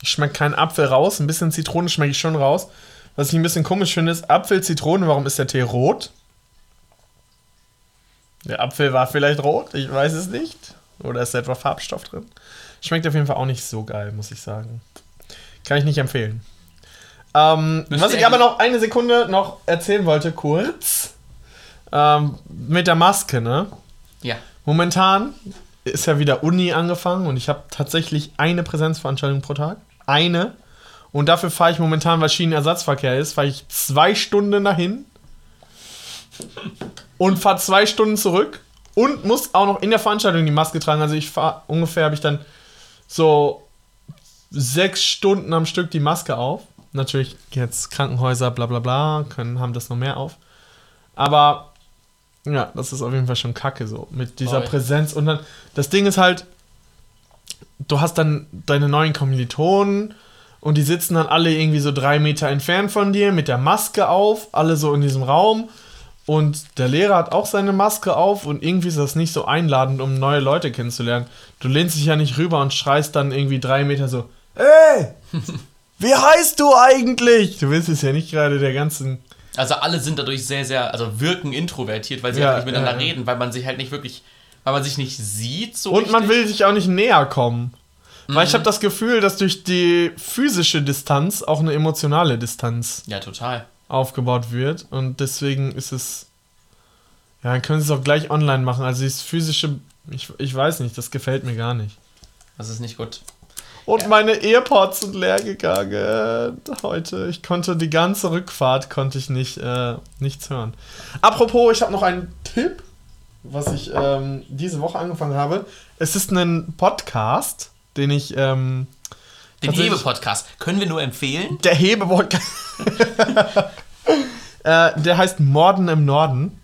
Ich schmecke keinen Apfel raus. Ein bisschen Zitrone schmecke ich schon raus. Was ich ein bisschen komisch finde, ist Apfel, Zitrone. Warum ist der Tee rot? Der Apfel war vielleicht rot, ich weiß es nicht. Oder ist da etwa Farbstoff drin? Schmeckt auf jeden Fall auch nicht so geil, muss ich sagen. Kann ich nicht empfehlen. Ähm, was ich aber noch eine Sekunde noch erzählen wollte, kurz. Ähm, mit der Maske, ne?
Ja.
Momentan ist ja wieder Uni angefangen und ich habe tatsächlich eine Präsenzveranstaltung pro Tag. Eine. Und dafür fahre ich momentan, weil Schienenersatzverkehr ist, fahre ich zwei Stunden dahin und fahre zwei Stunden zurück und muss auch noch in der Veranstaltung die Maske tragen. Also ich fahre ungefähr, habe ich dann so sechs Stunden am Stück die Maske auf. Natürlich jetzt Krankenhäuser, bla bla bla, können, haben das noch mehr auf. Aber ja, das ist auf jeden Fall schon kacke so. Mit dieser Voll. Präsenz. Und dann, das Ding ist halt, du hast dann deine neuen Kommilitonen und die sitzen dann alle irgendwie so drei Meter entfernt von dir mit der Maske auf, alle so in diesem Raum. Und der Lehrer hat auch seine Maske auf und irgendwie ist das nicht so einladend, um neue Leute kennenzulernen. Du lehnst dich ja nicht rüber und schreist dann irgendwie drei Meter so, ey, [LAUGHS] wie heißt du eigentlich? Du willst es ja nicht gerade der ganzen
also alle sind dadurch sehr, sehr, also wirken introvertiert, weil sie ja, halt nicht miteinander ja, reden, weil man sich halt nicht wirklich, weil man sich nicht sieht so.
Und richtig. man will sich auch nicht näher kommen. Mhm. Weil ich habe das Gefühl, dass durch die physische Distanz auch eine emotionale Distanz
ja, total.
aufgebaut wird. Und deswegen ist es. Ja, dann können sie es auch gleich online machen. Also das physische, ich, ich weiß nicht, das gefällt mir gar nicht.
Das ist nicht gut.
Und ja. meine Earpods sind leer gegangen heute. Ich konnte die ganze Rückfahrt konnte ich nicht äh, nichts hören. Apropos, ich habe noch einen Tipp, was ich ähm, diese Woche angefangen habe. Es ist ein Podcast, den ich ähm,
den Hebe-Podcast. Können wir nur empfehlen?
Der Hebe-Podcast. [LAUGHS] äh, der heißt Morden im Norden.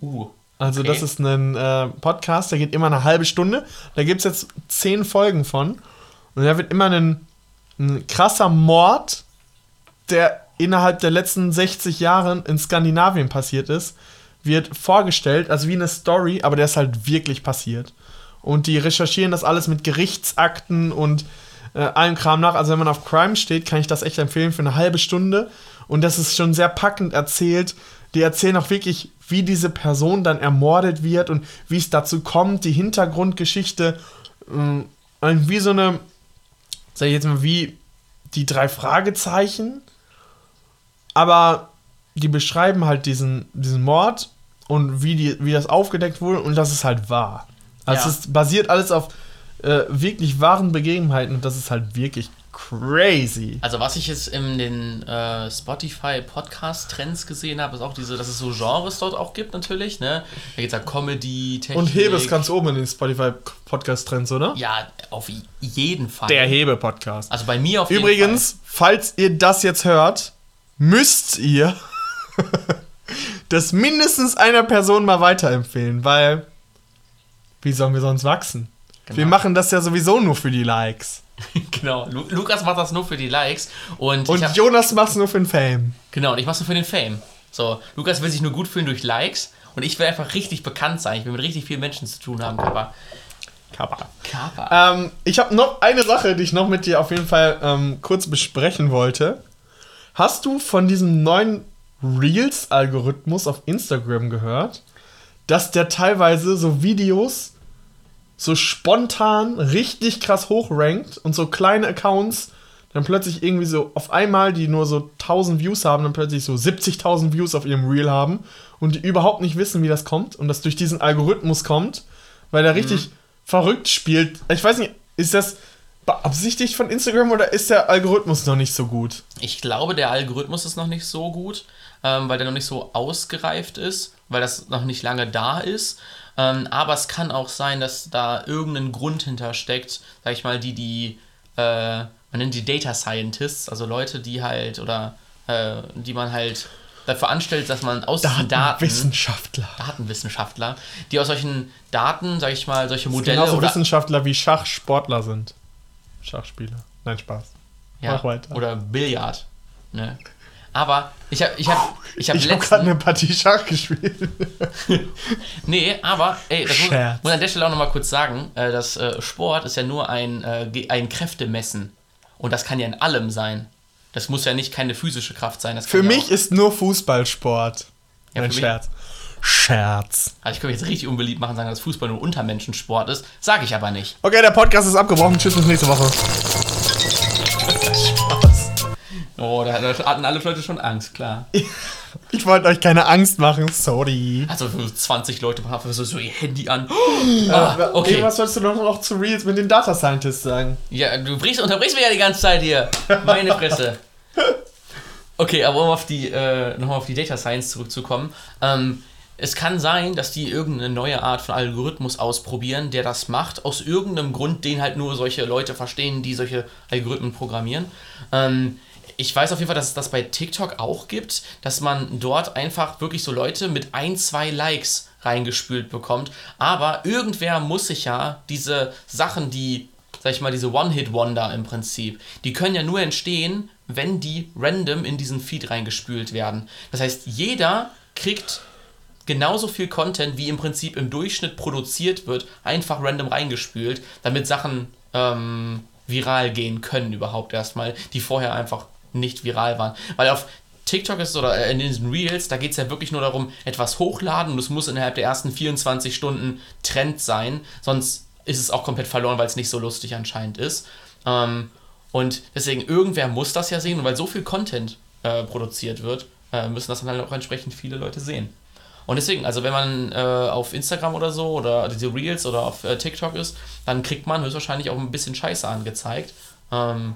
Uh.
Also, okay. das ist ein äh, Podcast, der geht immer eine halbe Stunde. Da gibt es jetzt zehn Folgen von. Und da wird immer ein, ein krasser Mord, der innerhalb der letzten 60 Jahre in Skandinavien passiert ist, wird vorgestellt, also wie eine Story, aber der ist halt wirklich passiert. Und die recherchieren das alles mit Gerichtsakten und äh, allem Kram nach. Also wenn man auf Crime steht, kann ich das echt empfehlen für eine halbe Stunde. Und das ist schon sehr packend erzählt. Die erzählen auch wirklich, wie diese Person dann ermordet wird und wie es dazu kommt, die Hintergrundgeschichte. Äh, wie so eine sag ich jetzt mal, wie die drei Fragezeichen, aber die beschreiben halt diesen, diesen Mord und wie, die, wie das aufgedeckt wurde und das ist halt wahr. Also ja. es basiert alles auf äh, wirklich wahren Begebenheiten und das ist halt wirklich crazy.
Also was ich jetzt in den äh, Spotify Podcast Trends gesehen habe, ist auch diese, dass es so Genres dort auch gibt natürlich. Ne, da geht es ja Comedy,
Technik. Und Hebe ist ganz oben in den Spotify Podcast Trends, oder?
Ja, auf jeden Fall.
Der Hebe Podcast.
Also bei mir auf
jeden Übrigens, Fall. falls ihr das jetzt hört, müsst ihr [LAUGHS] das mindestens einer Person mal weiterempfehlen, weil wie sollen wir sonst wachsen? Genau. Wir machen das ja sowieso nur für die Likes. [LAUGHS]
genau, Lu Lukas macht das nur für die Likes und,
und hab, Jonas macht es nur für den Fame.
Genau, und ich mach's nur für den Fame. So, Lukas will sich nur gut fühlen durch Likes und ich will einfach richtig bekannt sein. Ich will mit richtig vielen Menschen zu tun haben, Kappa.
Kappa. Kappa. Ähm, ich habe noch eine Sache, die ich noch mit dir auf jeden Fall ähm, kurz besprechen wollte. Hast du von diesem neuen Reels-Algorithmus auf Instagram gehört, dass der teilweise so Videos so spontan richtig krass hochrankt und so kleine Accounts dann plötzlich irgendwie so auf einmal, die nur so 1000 Views haben, dann plötzlich so 70.000 Views auf ihrem Reel haben und die überhaupt nicht wissen, wie das kommt und das durch diesen Algorithmus kommt, weil der richtig mhm. verrückt spielt. Ich weiß nicht, ist das beabsichtigt von Instagram oder ist der Algorithmus noch nicht so gut?
Ich glaube, der Algorithmus ist noch nicht so gut, ähm, weil der noch nicht so ausgereift ist, weil das noch nicht lange da ist. Ähm, aber es kann auch sein, dass da irgendein Grund hintersteckt, sag ich mal, die, die, äh, man nennt die Data Scientists, also Leute, die halt, oder äh, die man halt dafür anstellt, dass man aus
Daten. Datenwissenschaftler.
Datenwissenschaftler, die aus solchen Daten, sag ich mal, solche Modelle.
Genauso oder Wissenschaftler wie Schachsportler sind. Schachspieler. Nein, Spaß.
Ja, Mach weiter. Oder Billard. Ne? Aber ich habe ich hab, ich hab
ich hab gerade eine Partie Schach gespielt. [LAUGHS]
nee, aber ey, das muss, muss an der Stelle auch nochmal kurz sagen, äh, dass äh, Sport ist ja nur ein, äh, ein Kräftemessen. Und das kann ja in allem sein. Das muss ja nicht keine physische Kraft sein.
für mich ist nur Fußballsport. Ja, ein Scherz. Scherz.
Also ich könnte jetzt richtig unbeliebt machen, sagen, dass Fußball nur Untermenschensport ist. Sage ich aber nicht.
Okay, der Podcast ist abgebrochen. Tschüss, bis nächste Woche.
Oh, da hatten alle Leute schon Angst, klar. [LAUGHS]
Ich wollte euch keine Angst machen, sorry.
Also 20 Leute haben so, so ihr Handy an.
Oh, [GASPS] ah, okay. okay. Was sollst du noch, noch zu Reels mit den Data Scientists sagen?
Ja, du brichst, unterbrichst mich ja die ganze Zeit hier. Meine Fresse. [LAUGHS] Okay, aber um auf die, äh, nochmal auf die Data Science zurückzukommen. Ähm, es kann sein, dass die irgendeine neue Art von Algorithmus ausprobieren, der das macht, aus irgendeinem Grund, den halt nur solche Leute verstehen, die solche Algorithmen programmieren. Ähm, ich weiß auf jeden Fall, dass es das bei TikTok auch gibt, dass man dort einfach wirklich so Leute mit ein, zwei Likes reingespült bekommt. Aber irgendwer muss sich ja diese Sachen, die, sag ich mal, diese One-Hit-Wonder im Prinzip, die können ja nur entstehen, wenn die random in diesen Feed reingespült werden. Das heißt, jeder kriegt genauso viel Content, wie im Prinzip im Durchschnitt produziert wird, einfach random reingespült, damit Sachen ähm, viral gehen können überhaupt erstmal, die vorher einfach nicht viral waren. Weil auf TikTok ist oder in diesen Reels, da geht es ja wirklich nur darum, etwas hochladen und es muss innerhalb der ersten 24 Stunden Trend sein, sonst ist es auch komplett verloren, weil es nicht so lustig anscheinend ist. Ähm, und deswegen, irgendwer muss das ja sehen und weil so viel Content äh, produziert wird, äh, müssen das dann halt auch entsprechend viele Leute sehen. Und deswegen, also wenn man äh, auf Instagram oder so oder diese Reels oder auf äh, TikTok ist, dann kriegt man höchstwahrscheinlich auch ein bisschen Scheiße angezeigt. Ähm,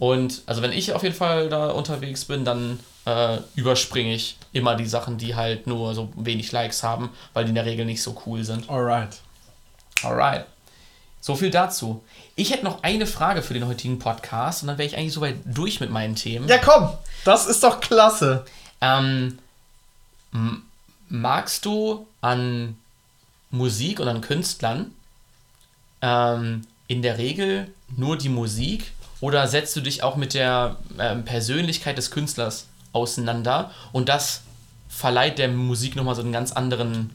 und also wenn ich auf jeden Fall da unterwegs bin, dann äh, überspringe ich immer die Sachen, die halt nur so wenig Likes haben, weil die in der Regel nicht so cool sind.
Alright.
Alright. So viel dazu. Ich hätte noch eine Frage für den heutigen Podcast und dann wäre ich eigentlich soweit durch mit meinen Themen.
Ja, komm, das ist doch klasse.
Ähm, magst du an Musik und an Künstlern ähm, in der Regel nur die Musik oder setzt du dich auch mit der ähm, Persönlichkeit des Künstlers auseinander und das verleiht der Musik nochmal so einen ganz anderen,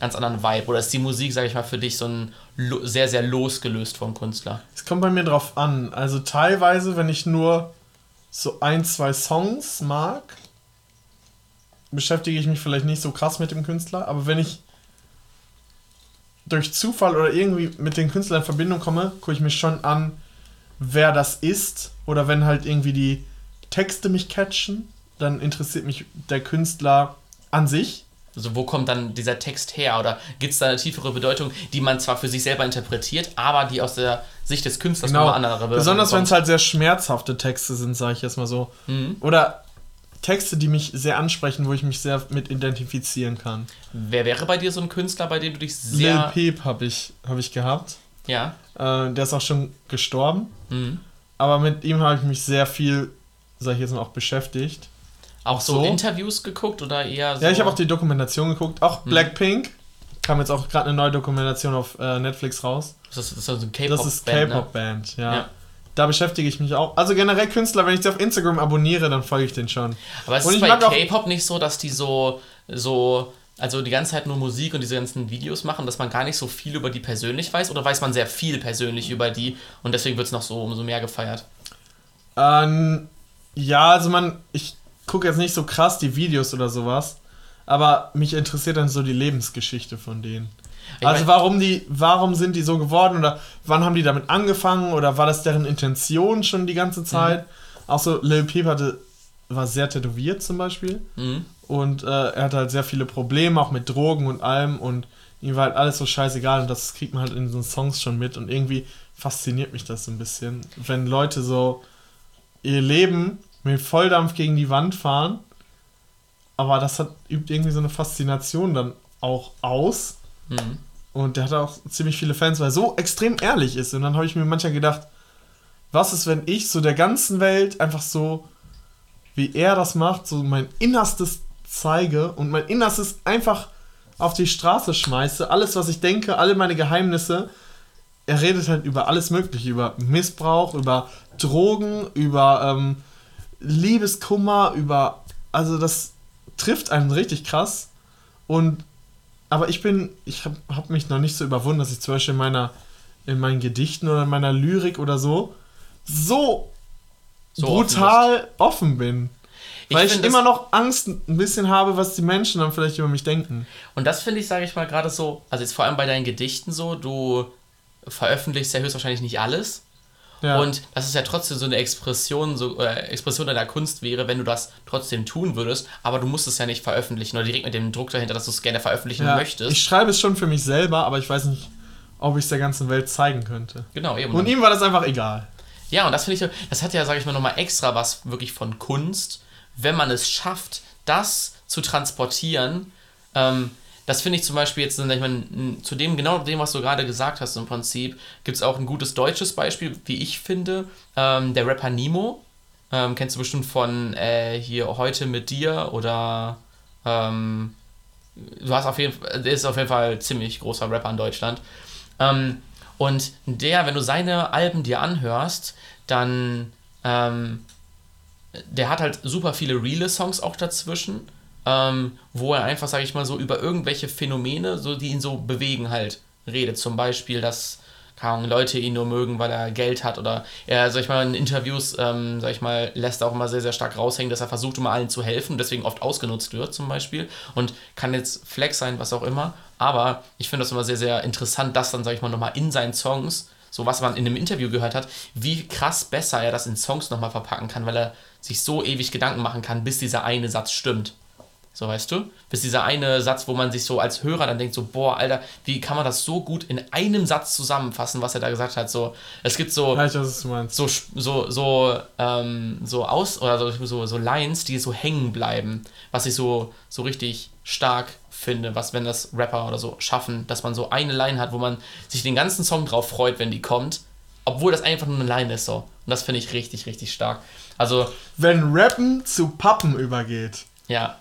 ganz anderen Vibe? Oder ist die Musik, sage ich mal, für dich so ein sehr, sehr losgelöst vom Künstler?
Es kommt bei mir drauf an. Also teilweise, wenn ich nur so ein, zwei Songs mag, beschäftige ich mich vielleicht nicht so krass mit dem Künstler, aber wenn ich durch Zufall oder irgendwie mit dem Künstler in Verbindung komme, gucke ich mich schon an, wer das ist oder wenn halt irgendwie die Texte mich catchen, dann interessiert mich der Künstler an sich.
Also wo kommt dann dieser Text her? Oder gibt es da eine tiefere Bedeutung, die man zwar für sich selber interpretiert, aber die aus der Sicht des Künstlers
genau. andere Besonders wenn es halt sehr schmerzhafte Texte sind, sage ich jetzt mal so. Mhm. Oder Texte, die mich sehr ansprechen, wo ich mich sehr mit identifizieren kann.
Wer wäre bei dir so ein Künstler, bei dem du dich sehr...
Lil Peep habe ich, hab ich gehabt. Ja. Äh, der ist auch schon gestorben. Mhm. Aber mit ihm habe ich mich sehr viel, sag ich jetzt mal, auch beschäftigt.
Auch so, so, Interviews geguckt oder eher so?
Ja, ich habe auch die Dokumentation geguckt. Auch hm. Blackpink kam jetzt auch gerade eine neue Dokumentation auf äh, Netflix raus. Das ist, ist also ein K-Pop-Band. Das ist K-Pop-Band, ne? ja. ja. Da beschäftige ich mich auch. Also generell Künstler, wenn ich sie auf Instagram abonniere, dann folge ich den schon.
Aber es ist bei K-Pop nicht so, dass die so, so, also die ganze Zeit nur Musik und diese ganzen Videos machen, dass man gar nicht so viel über die persönlich weiß? Oder weiß man sehr viel persönlich über die und deswegen wird es noch so umso mehr gefeiert?
Ähm, ja, also man, ich gucke jetzt nicht so krass die Videos oder sowas, aber mich interessiert dann so die Lebensgeschichte von denen. Ich also warum die, warum sind die so geworden oder wann haben die damit angefangen oder war das deren Intention schon die ganze Zeit? Mhm. Auch so Lil Peep hatte, war sehr tätowiert zum Beispiel mhm. und äh, er hatte halt sehr viele Probleme auch mit Drogen und allem und ihm war halt alles so scheißegal und das kriegt man halt in so Songs schon mit und irgendwie fasziniert mich das so ein bisschen, wenn Leute so ihr Leben mit Volldampf gegen die Wand fahren. Aber das hat, übt irgendwie so eine Faszination dann auch aus. Mhm. Und der hat auch ziemlich viele Fans, weil er so extrem ehrlich ist. Und dann habe ich mir manchmal gedacht, was ist, wenn ich so der ganzen Welt einfach so, wie er das macht, so mein Innerstes zeige und mein Innerstes einfach auf die Straße schmeiße. Alles, was ich denke, alle meine Geheimnisse. Er redet halt über alles Mögliche, über Missbrauch, über Drogen, über ähm, Liebeskummer, über. Also, das trifft einen richtig krass. Und. Aber ich bin. Ich habe hab mich noch nicht so überwunden, dass ich zum Beispiel in meiner. In meinen Gedichten oder in meiner Lyrik oder so. So. So brutal offen, offen bin. Weil ich, ich immer noch Angst ein bisschen habe, was die Menschen dann vielleicht über mich denken.
Und das finde ich, sage ich mal, gerade so, also jetzt vor allem bei deinen Gedichten so, du veröffentlichst ja höchstwahrscheinlich nicht alles. Ja. Und das ist ja trotzdem so eine Expression, so, äh, Expression deiner Kunst wäre, wenn du das trotzdem tun würdest, aber du musst es ja nicht veröffentlichen oder direkt mit dem Druck dahinter, dass du es gerne veröffentlichen ja, möchtest.
Ich schreibe es schon für mich selber, aber ich weiß nicht, ob ich es der ganzen Welt zeigen könnte. Genau, eben. Und ihm war das einfach egal.
Ja, und das finde ich, das hat ja, sage ich mal, nochmal extra was wirklich von Kunst, wenn man es schafft, das zu transportieren, ähm, das finde ich zum Beispiel jetzt, ich meine, zu dem, genau dem, was du gerade gesagt hast, im Prinzip, gibt es auch ein gutes deutsches Beispiel, wie ich finde. Ähm, der Rapper Nemo, ähm, kennst du bestimmt von äh, hier heute mit dir oder ähm, du hast auf jeden Fall, ist auf jeden Fall ziemlich großer Rapper in Deutschland. Ähm, und der, wenn du seine Alben dir anhörst, dann ähm, der hat halt super viele reale Songs auch dazwischen ähm, wo er einfach, sage ich mal so, über irgendwelche Phänomene, so, die ihn so bewegen, halt redet. Zum Beispiel, dass Leute ihn nur mögen, weil er Geld hat oder er, sag ich mal, in Interviews, ähm, sag ich mal, lässt auch immer sehr, sehr stark raushängen, dass er versucht, immer allen zu helfen, deswegen oft ausgenutzt wird zum Beispiel und kann jetzt Flex sein, was auch immer, aber ich finde das immer sehr, sehr interessant, das dann, sag ich mal, nochmal in seinen Songs, so was man in einem Interview gehört hat, wie krass besser er das in Songs nochmal verpacken kann, weil er sich so ewig Gedanken machen kann, bis dieser eine Satz stimmt. So weißt du? Bis dieser eine Satz, wo man sich so als Hörer dann denkt, so, boah, Alter, wie kann man das so gut in einem Satz zusammenfassen, was er da gesagt hat? So, es gibt so. Weiß. So, so, so, ähm, so aus oder so, so, so Lines, die so hängen bleiben, was ich so, so richtig stark finde, was, wenn das Rapper oder so schaffen, dass man so eine Line hat, wo man sich den ganzen Song drauf freut, wenn die kommt, obwohl das einfach nur eine Line ist, so. Und das finde ich richtig, richtig stark. Also.
Wenn Rappen zu Pappen übergeht. Ja,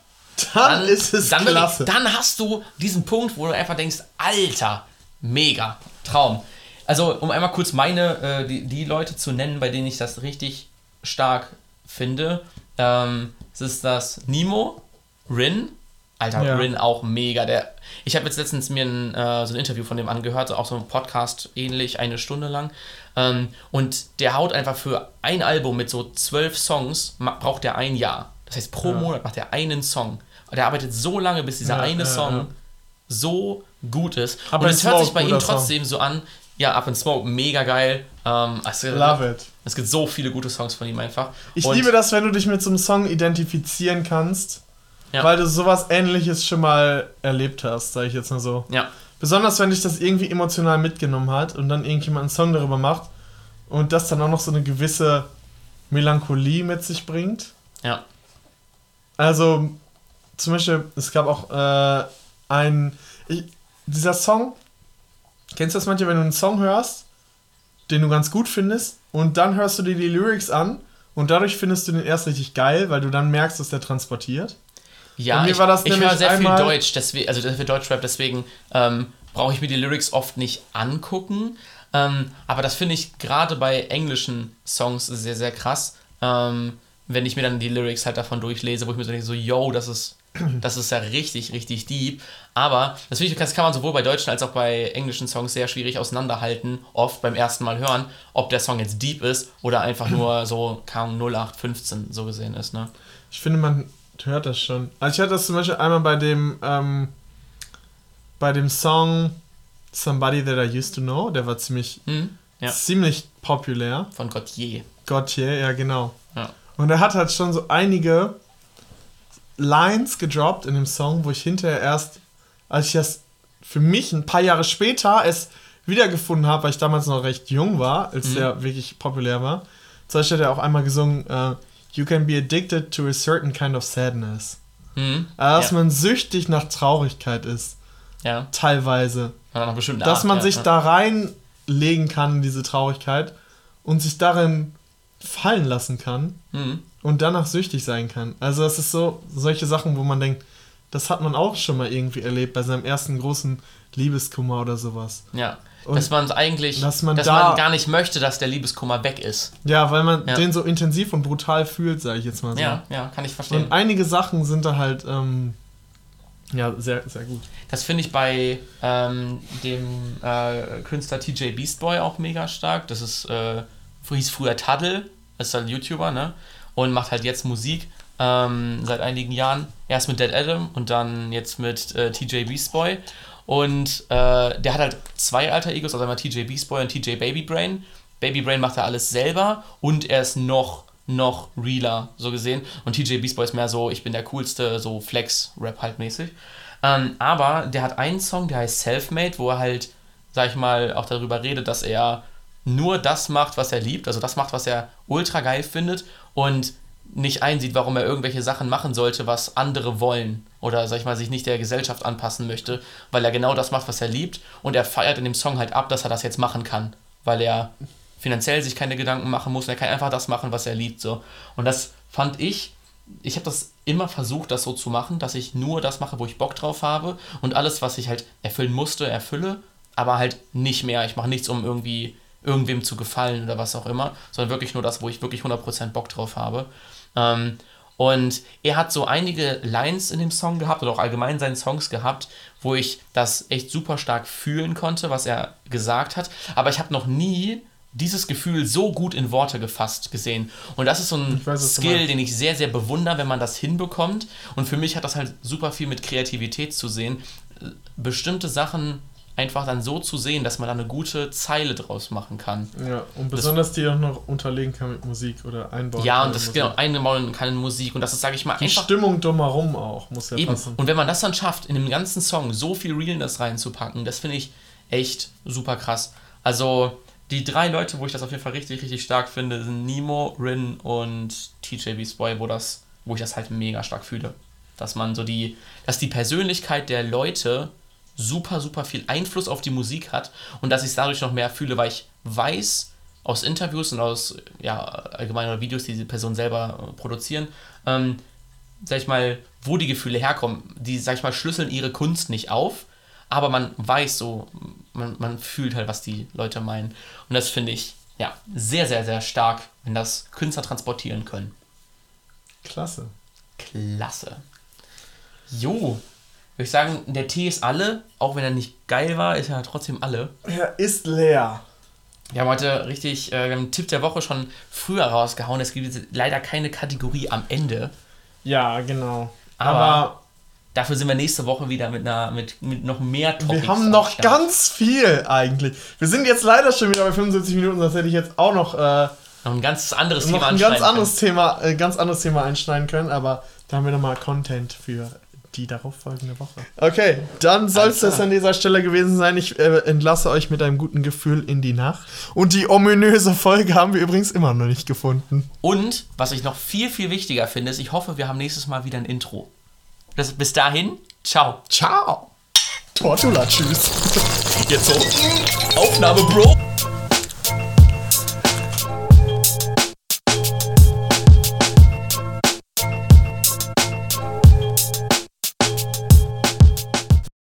dann, dann ist es dann klasse. Ich, dann hast du diesen Punkt, wo du einfach denkst, Alter, mega, Traum. Also, um einmal kurz meine, äh, die, die Leute zu nennen, bei denen ich das richtig stark finde. Ähm, es ist das Nemo, Rin. Alter, ja. Rin auch mega. Der, ich habe jetzt letztens mir ein, äh, so ein Interview von dem angehört, auch so ein Podcast ähnlich, eine Stunde lang. Ähm, und der haut einfach für ein Album mit so zwölf Songs, braucht er ein Jahr. Das heißt, pro ja. Monat macht er einen Song. Der arbeitet so lange, bis dieser ja, eine Song so gut ist. Up und es hört sich bei ihm trotzdem Song. so an. Ja, Up in Smoke, mega geil. Ähm, es, Love it. Es gibt so viele gute Songs von ihm einfach.
Ich und liebe das, wenn du dich mit so einem Song identifizieren kannst Ja. Weil du sowas ähnliches schon mal erlebt hast, sage ich jetzt mal so. Ja. Besonders wenn dich das irgendwie emotional mitgenommen hat und dann irgendjemand einen Song darüber macht und das dann auch noch so eine gewisse Melancholie mit sich bringt. Ja. Also, zum Beispiel, es gab auch äh, ein. Ich, dieser Song, kennst du das manchmal, wenn du einen Song hörst, den du ganz gut findest, und dann hörst du dir die Lyrics an und dadurch findest du den erst richtig geil, weil du dann merkst, dass der transportiert? Ja,
ich, ich höre sehr viel Deutsch, deswegen, also sehr viel Deutschrap, deswegen ähm, brauche ich mir die Lyrics oft nicht angucken. Ähm, aber das finde ich gerade bei englischen Songs sehr, sehr krass. Ähm, wenn ich mir dann die Lyrics halt davon durchlese, wo ich mir so denke, so, yo, das ist, [CLEARS THROAT] das ist ja richtig, richtig deep. Aber das, ich, das kann man sowohl bei deutschen als auch bei englischen Songs sehr schwierig auseinanderhalten, oft beim ersten Mal hören, ob der Song jetzt deep ist oder einfach [CLEARS THROAT] nur so, kaum 0815 so gesehen ist, ne?
Ich finde, man hört das schon. Also ich hatte das zum Beispiel einmal bei dem, ähm, bei dem Song Somebody That I Used to Know, der war ziemlich, mhm, ja. ziemlich populär.
Von Gautier.
Gautier, ja genau. Ja. Und er hat halt schon so einige Lines gedroppt in dem Song, wo ich hinterher erst, als ich das für mich ein paar Jahre später es wiedergefunden habe, weil ich damals noch recht jung war, als mhm. der wirklich populär war. Zum Beispiel hat er auch einmal gesungen, uh, You can be addicted to a certain kind of sadness. Mhm. Also, dass ja. man süchtig nach Traurigkeit ist. Ja. Teilweise. Ja, dass Art, man sich da reinlegen kann in diese Traurigkeit und sich darin fallen lassen kann mhm. und danach süchtig sein kann. Also das ist so solche Sachen, wo man denkt, das hat man auch schon mal irgendwie erlebt bei seinem ersten großen Liebeskummer oder sowas.
Ja. Und dass man eigentlich, dass man, dass da, man gar nicht möchte, dass der Liebeskummer weg ist.
Ja, weil man ja. den so intensiv und brutal fühlt, sage ich jetzt mal so.
Ja, ja, kann ich verstehen.
Und einige Sachen sind da halt, ähm, ja, sehr, sehr gut.
Das finde ich bei ähm, dem äh, Künstler TJ Beastboy auch mega stark. Das ist, äh, hieß früher Taddle, ist halt YouTuber, ne? Und macht halt jetzt Musik ähm, seit einigen Jahren. Erst mit Dead Adam und dann jetzt mit äh, TJ Beastboy. Und äh, der hat halt zwei alter Egos, also einmal TJ Beastboy und TJ Babybrain. Babybrain macht er alles selber und er ist noch noch realer, so gesehen. Und TJ Beastboy ist mehr so, ich bin der coolste, so Flex-Rap halt mäßig. Ähm, aber der hat einen Song, der heißt Selfmade, wo er halt, sag ich mal, auch darüber redet, dass er nur das macht, was er liebt, also das macht, was er ultra geil findet und nicht einsieht, warum er irgendwelche Sachen machen sollte, was andere wollen oder sag ich mal sich nicht der Gesellschaft anpassen möchte, weil er genau das macht, was er liebt und er feiert in dem Song halt ab, dass er das jetzt machen kann, weil er finanziell sich keine Gedanken machen muss. Er kann einfach das machen, was er liebt. So. Und das fand ich, ich habe das immer versucht, das so zu machen, dass ich nur das mache, wo ich Bock drauf habe und alles, was ich halt erfüllen musste, erfülle, aber halt nicht mehr. Ich mache nichts, um irgendwie irgendwem zu gefallen oder was auch immer, sondern wirklich nur das, wo ich wirklich 100% Bock drauf habe. Ähm, und er hat so einige Lines in dem Song gehabt oder auch allgemein seinen Songs gehabt, wo ich das echt super stark fühlen konnte, was er gesagt hat. Aber ich habe noch nie dieses Gefühl so gut in Worte gefasst gesehen. Und das ist so ein weiß, Skill, den ich sehr, sehr bewundere, wenn man das hinbekommt. Und für mich hat das halt super viel mit Kreativität zu sehen. Bestimmte Sachen einfach dann so zu sehen, dass man da eine gute Zeile draus machen kann.
Ja, und besonders das, die auch noch unterlegen kann mit Musik oder einbauen
Ja, und das Musik. genau einbauen kann in Musik und das ist, sage ich mal,
die einfach... Stimmung drumherum auch, muss ja
eben. passen. Und wenn man das dann schafft, in dem ganzen Song so viel Realness reinzupacken, das finde ich echt super krass. Also die drei Leute, wo ich das auf jeden Fall richtig, richtig stark finde, sind Nemo, Rin und TJ Beastboy, wo das, wo ich das halt mega stark fühle. Dass man so die, dass die Persönlichkeit der Leute super, super viel Einfluss auf die Musik hat und dass ich es dadurch noch mehr fühle, weil ich weiß aus Interviews und aus ja, allgemeinen Videos, die diese Person selber äh, produzieren, ähm, sag ich mal, wo die Gefühle herkommen. Die, sag ich mal, schlüsseln ihre Kunst nicht auf, aber man weiß so, man, man fühlt halt, was die Leute meinen. Und das finde ich ja sehr, sehr, sehr stark, wenn das Künstler transportieren können.
Klasse.
Klasse. Jo, würde ich sagen, der Tee ist alle, auch wenn er nicht geil war, ist er trotzdem alle.
Er ist leer.
Wir haben heute richtig äh, einen Tipp der Woche schon früher rausgehauen. Es gibt leider keine Kategorie am Ende.
Ja, genau.
Aber, Aber Dafür sind wir nächste Woche wieder mit, einer, mit, mit noch mehr
Topics. Wir haben noch ganz viel eigentlich. Wir sind jetzt leider schon wieder bei 75 Minuten, sonst hätte ich jetzt auch noch äh,
noch ein ganz anderes
Thema ein ganz anderes Thema, äh, ganz anderes Thema einschneiden können, aber da haben wir nochmal Content für die darauffolgende Woche. Okay, dann soll es das an dieser Stelle gewesen sein. Ich äh, entlasse euch mit einem guten Gefühl in die Nacht. Und die ominöse Folge haben wir übrigens immer noch nicht gefunden.
Und was ich noch viel, viel wichtiger finde, ist, ich hoffe, wir haben nächstes Mal wieder ein Intro. Das, bis dahin, ciao.
Ciao. Tortula, tschüss.
Jetzt so. Aufnahme, Bro.